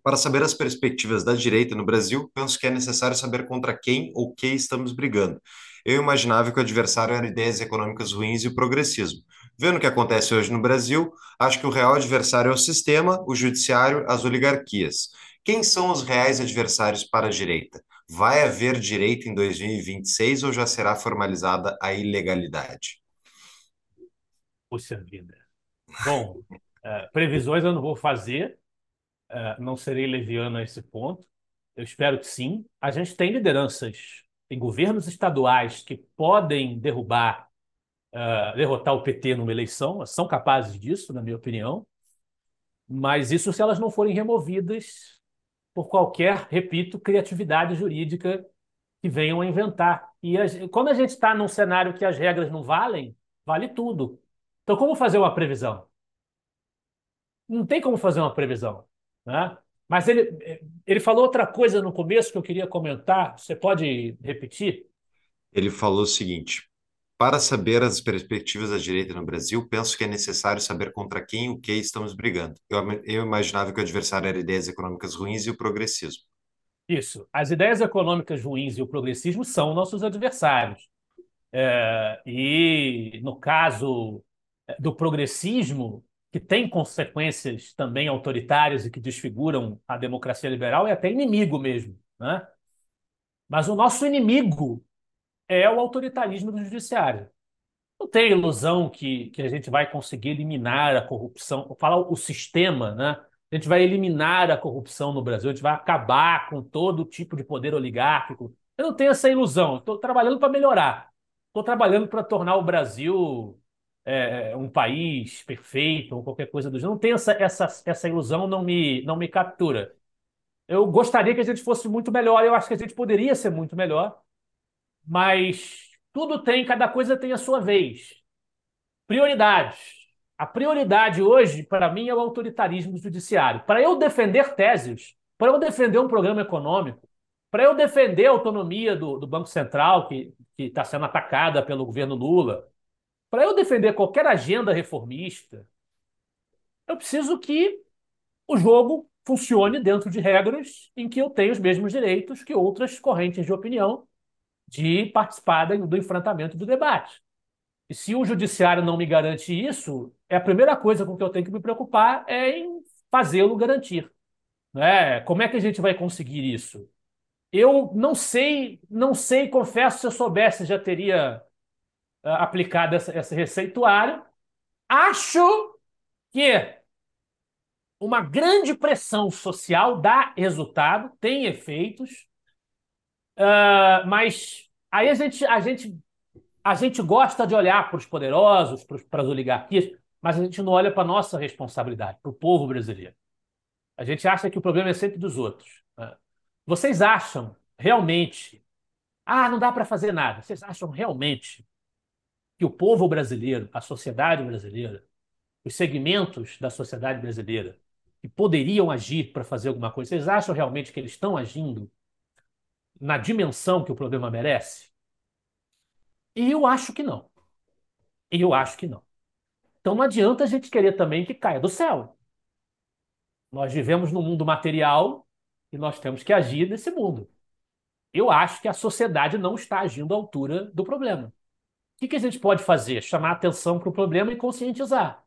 Para saber as perspectivas da direita no Brasil, penso que é necessário saber contra quem ou que estamos brigando. Eu imaginava que o adversário era ideias econômicas ruins e o progressismo. Vendo o que acontece hoje no Brasil, acho que o real adversário é o sistema, o judiciário, as oligarquias. Quem são os reais adversários para a direita? Vai haver direita em 2026 ou já será formalizada a ilegalidade? Puxa vida. Bom, uh, previsões eu não vou fazer, uh, não serei leviano a esse ponto. Eu espero que sim. A gente tem lideranças, tem governos estaduais que podem derrubar uh, derrotar o PT numa eleição, são capazes disso, na minha opinião, mas isso se elas não forem removidas por qualquer, repito, criatividade jurídica que venham a inventar. E a, quando a gente está num cenário que as regras não valem, vale tudo. Então, como fazer uma previsão? Não tem como fazer uma previsão. Né? Mas ele, ele falou outra coisa no começo que eu queria comentar. Você pode repetir? Ele falou o seguinte: para saber as perspectivas da direita no Brasil, penso que é necessário saber contra quem e o que estamos brigando. Eu, eu imaginava que o adversário era ideias econômicas ruins e o progressismo. Isso. As ideias econômicas ruins e o progressismo são nossos adversários. É, e, no caso é, do progressismo, que tem consequências também autoritárias e que desfiguram a democracia liberal, é até inimigo mesmo. Né? Mas o nosso inimigo é o autoritarismo do judiciário. Não tem ilusão que, que a gente vai conseguir eliminar a corrupção, falar o sistema, né? A gente vai eliminar a corrupção no Brasil, a gente vai acabar com todo tipo de poder oligárquico. Eu não tenho essa ilusão, estou trabalhando para melhorar. Estou trabalhando para tornar o Brasil é, um país perfeito ou qualquer coisa do gênero. Não tenho essa, essa, essa ilusão, não me, não me captura. Eu gostaria que a gente fosse muito melhor, eu acho que a gente poderia ser muito melhor, mas tudo tem, cada coisa tem a sua vez. Prioridades. A prioridade hoje, para mim, é o autoritarismo judiciário. Para eu defender teses, para eu defender um programa econômico, para eu defender a autonomia do, do Banco Central, que está sendo atacada pelo governo Lula, para eu defender qualquer agenda reformista, eu preciso que o jogo funcione dentro de regras em que eu tenho os mesmos direitos que outras correntes de opinião de participar do enfrentamento do debate. E se o judiciário não me garante isso, é a primeira coisa com que eu tenho que me preocupar é em fazê-lo garantir. Né? Como é que a gente vai conseguir isso? Eu não sei, não sei, confesso, se eu soubesse já teria uh, aplicado essa, esse receituário. Acho que uma grande pressão social dá resultado, tem efeitos, Uh, mas aí a gente, a gente a gente gosta de olhar para os poderosos, para as oligarquias, mas a gente não olha para a nossa responsabilidade, para o povo brasileiro. A gente acha que o problema é sempre dos outros. Né? Vocês acham realmente. Ah, não dá para fazer nada. Vocês acham realmente que o povo brasileiro, a sociedade brasileira, os segmentos da sociedade brasileira que poderiam agir para fazer alguma coisa, vocês acham realmente que eles estão agindo na dimensão que o problema merece? E eu acho que não. E eu acho que não. Então não adianta a gente querer também que caia do céu. Nós vivemos num mundo material e nós temos que agir nesse mundo. Eu acho que a sociedade não está agindo à altura do problema. O que, que a gente pode fazer? Chamar atenção para o problema e conscientizar.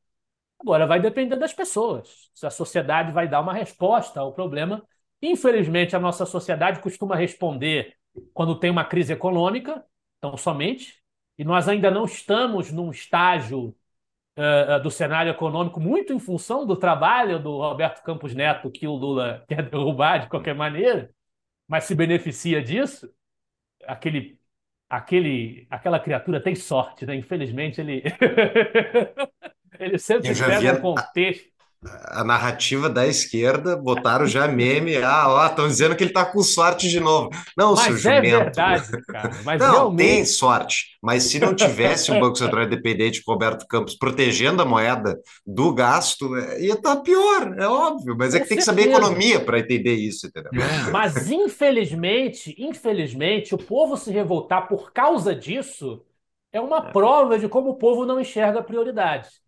Agora, vai depender das pessoas. Se a sociedade vai dar uma resposta ao problema. Infelizmente, a nossa sociedade costuma responder quando tem uma crise econômica, então somente, e nós ainda não estamos num estágio uh, do cenário econômico muito em função do trabalho do Roberto Campos Neto, que o Lula quer derrubar de qualquer maneira, mas se beneficia disso, aquele, aquele, aquela criatura tem sorte, né? Infelizmente, ele, ele sempre pega um contexto a narrativa da esquerda, botaram já meme, ah, ó, estão dizendo que ele está com sorte de novo. Não, mas seu é jumento. verdade, cara. Mas não, realmente... tem sorte. Mas se não tivesse um Banco Central independente com Roberto Campos protegendo a moeda do gasto, é, ia estar tá pior, é óbvio. Mas é que tem que saber economia para entender isso, entendeu? É. Mas infelizmente, infelizmente, o povo se revoltar por causa disso é uma é. prova de como o povo não enxerga prioridades.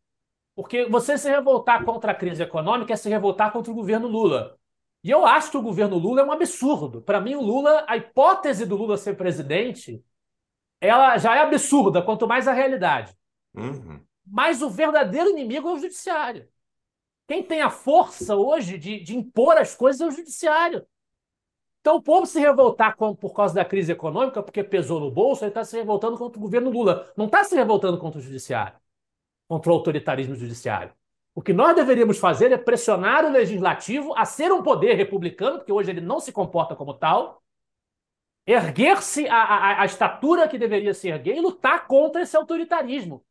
Porque você se revoltar contra a crise econômica é se revoltar contra o governo Lula. E eu acho que o governo Lula é um absurdo. Para mim, o Lula, a hipótese do Lula ser presidente, ela já é absurda, quanto mais a realidade. Uhum. Mas o verdadeiro inimigo é o judiciário. Quem tem a força hoje de, de impor as coisas é o judiciário. Então, o povo se revoltar com, por causa da crise econômica, porque pesou no bolso, ele está se revoltando contra o governo Lula. Não está se revoltando contra o judiciário contra o autoritarismo judiciário. O que nós deveríamos fazer é pressionar o legislativo a ser um poder republicano, porque hoje ele não se comporta como tal, erguer-se a, a, a, estatura que deveria se erguer e lutar contra esse autoritarismo.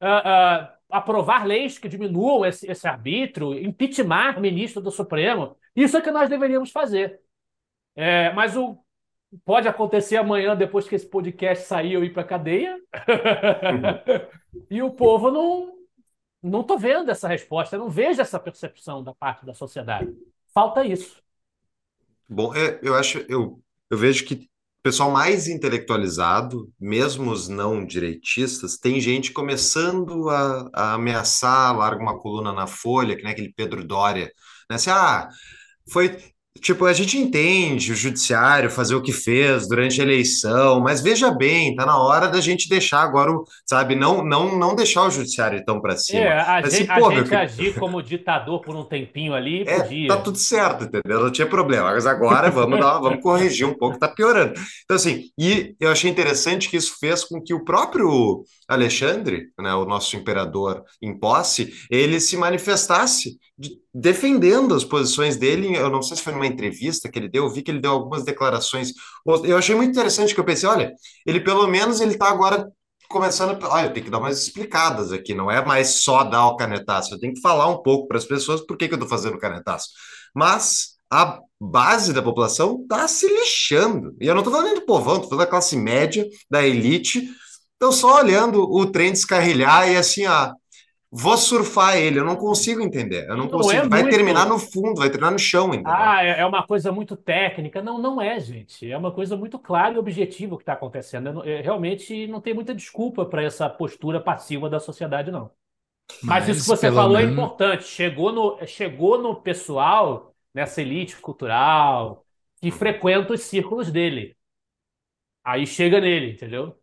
Uh, uh, aprovar leis que diminuam esse, esse arbítrio, impeachment ministro do Supremo. Isso é que nós deveríamos fazer. É, mas o, pode acontecer amanhã, depois que esse podcast sair, eu ir para a cadeia. Uhum. E o povo não não tô vendo essa resposta, não vejo essa percepção da parte da sociedade. Falta isso. Bom, é, eu acho, eu, eu vejo que o pessoal mais intelectualizado, mesmo os não direitistas, tem gente começando a, a ameaçar, larga uma coluna na Folha, que nem aquele Pedro Doria, né? Assim, ah, foi Tipo, a gente entende o judiciário fazer o que fez durante a eleição, mas veja bem, tá na hora da gente deixar agora, o, sabe, não não não deixar o judiciário tão para cima. É, a mas, gente, assim, a gente agir como ditador por um tempinho ali, é, podia. Tá tudo certo, entendeu? Não tinha problema. Mas agora vamos dar, vamos corrigir um pouco, tá piorando. Então assim, e eu achei interessante que isso fez com que o próprio Alexandre, né, o nosso imperador em posse, ele se manifestasse de, defendendo as posições dele. Eu não sei se foi numa entrevista que ele deu, eu vi que ele deu algumas declarações. Eu achei muito interessante que eu pensei, olha, ele pelo menos ele está agora começando, olha, tem que dar umas explicadas aqui, não é mais só dar o canetaço, eu tenho que falar um pouco para as pessoas por que, que eu estou fazendo o canetaço. Mas a base da população está se lixando. E eu não estou falando nem do povão, estou falando da classe média, da elite, estão só olhando o trem descarrilhar e assim, ah, vou surfar ele, eu não consigo entender. Eu não, não consigo. É vai muito... terminar no fundo, vai terminar no chão ainda. Ah, é, é uma coisa muito técnica. Não, não é, gente. É uma coisa muito clara e objetiva o que está acontecendo. Eu, eu, realmente não tem muita desculpa para essa postura passiva da sociedade, não. Mas, Mas isso que você falou é menos... é importante. Chegou no, chegou no pessoal, nessa elite cultural, que frequenta os círculos dele. Aí chega nele, entendeu?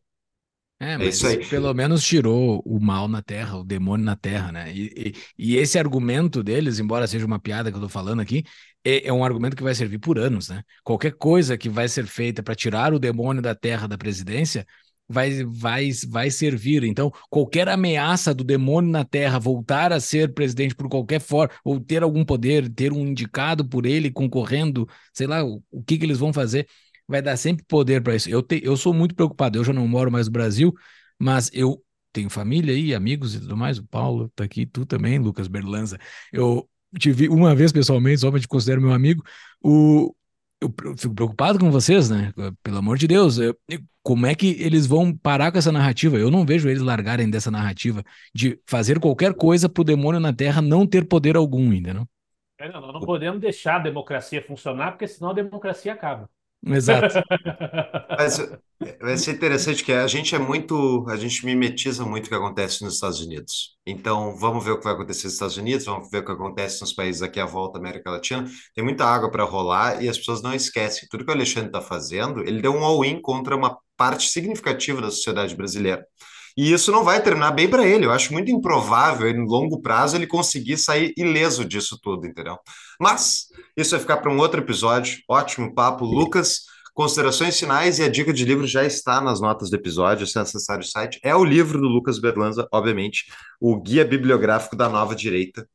É, é, mas isso aí. pelo menos tirou o mal na Terra, o demônio na Terra, né? E, e, e esse argumento deles, embora seja uma piada que eu tô falando aqui, é, é um argumento que vai servir por anos, né? Qualquer coisa que vai ser feita para tirar o demônio da Terra da presidência vai, vai, vai servir. Então, qualquer ameaça do demônio na Terra voltar a ser presidente por qualquer forma, ou ter algum poder, ter um indicado por ele concorrendo, sei lá, o, o que, que eles vão fazer vai dar sempre poder para isso. Eu, te, eu sou muito preocupado, eu já não moro mais no Brasil, Mas eu tenho família aí, amigos e tudo mais. O Paulo tá aqui, tu também, Lucas Berlanza. Eu te vi uma vez pessoalmente, só para te considero meu amigo. O, eu fico preocupado com vocês, né? Pelo amor de Deus, eu, como é que eles vão parar com essa narrativa? Eu não vejo eles largarem dessa narrativa de fazer qualquer coisa para o demônio na Terra não ter poder algum, entendeu? É, não, nós não podemos deixar a democracia funcionar, porque senão a democracia acaba. Exato. Mas vai ser interessante que a gente é muito, a gente mimetiza muito o que acontece nos Estados Unidos. Então, vamos ver o que vai acontecer nos Estados Unidos, vamos ver o que acontece nos países aqui à volta da América Latina. Tem muita água para rolar e as pessoas não esquecem. Tudo que o Alexandre está fazendo, ele deu um all-in contra uma parte significativa da sociedade brasileira. E isso não vai terminar bem para ele. Eu acho muito improvável, em longo prazo, ele conseguir sair ileso disso tudo, entendeu? Mas isso vai ficar para um outro episódio. Ótimo papo, Lucas. Considerações finais e a dica de livro já está nas notas do episódio, se acessar o site. É o livro do Lucas Berlanza, obviamente, o Guia Bibliográfico da Nova Direita.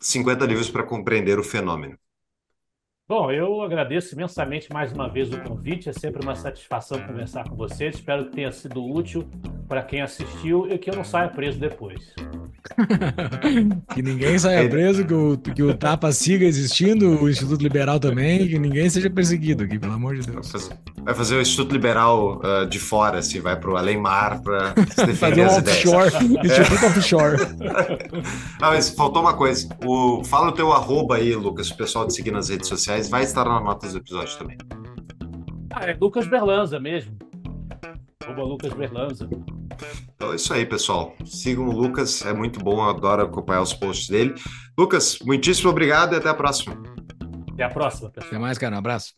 50 livros para compreender o fenômeno. Bom, eu agradeço imensamente mais uma vez o convite. É sempre uma satisfação conversar com vocês. Espero que tenha sido útil para quem assistiu e que eu não saia preso depois. que ninguém saia preso, que o, que o TAPA siga existindo, o Instituto Liberal também, que ninguém seja perseguido aqui, pelo amor de Deus. Vai fazer, vai fazer o Instituto Liberal uh, de fora, assim, vai para o além-mar para defender as ideias. Offshore, Instituto é. Offshore. ah, mas faltou uma coisa. O, fala o teu arroba aí, Lucas, o pessoal te seguir nas redes sociais, vai estar nas notas do episódio também. Ah, é Lucas Berlanza mesmo. Arroba Lucas Berlanza. Então é isso aí, pessoal. Sigam o Lucas, é muito bom, eu adoro acompanhar os posts dele. Lucas, muitíssimo obrigado e até a próxima. Até a próxima, pessoal. Até mais, cara. Um abraço.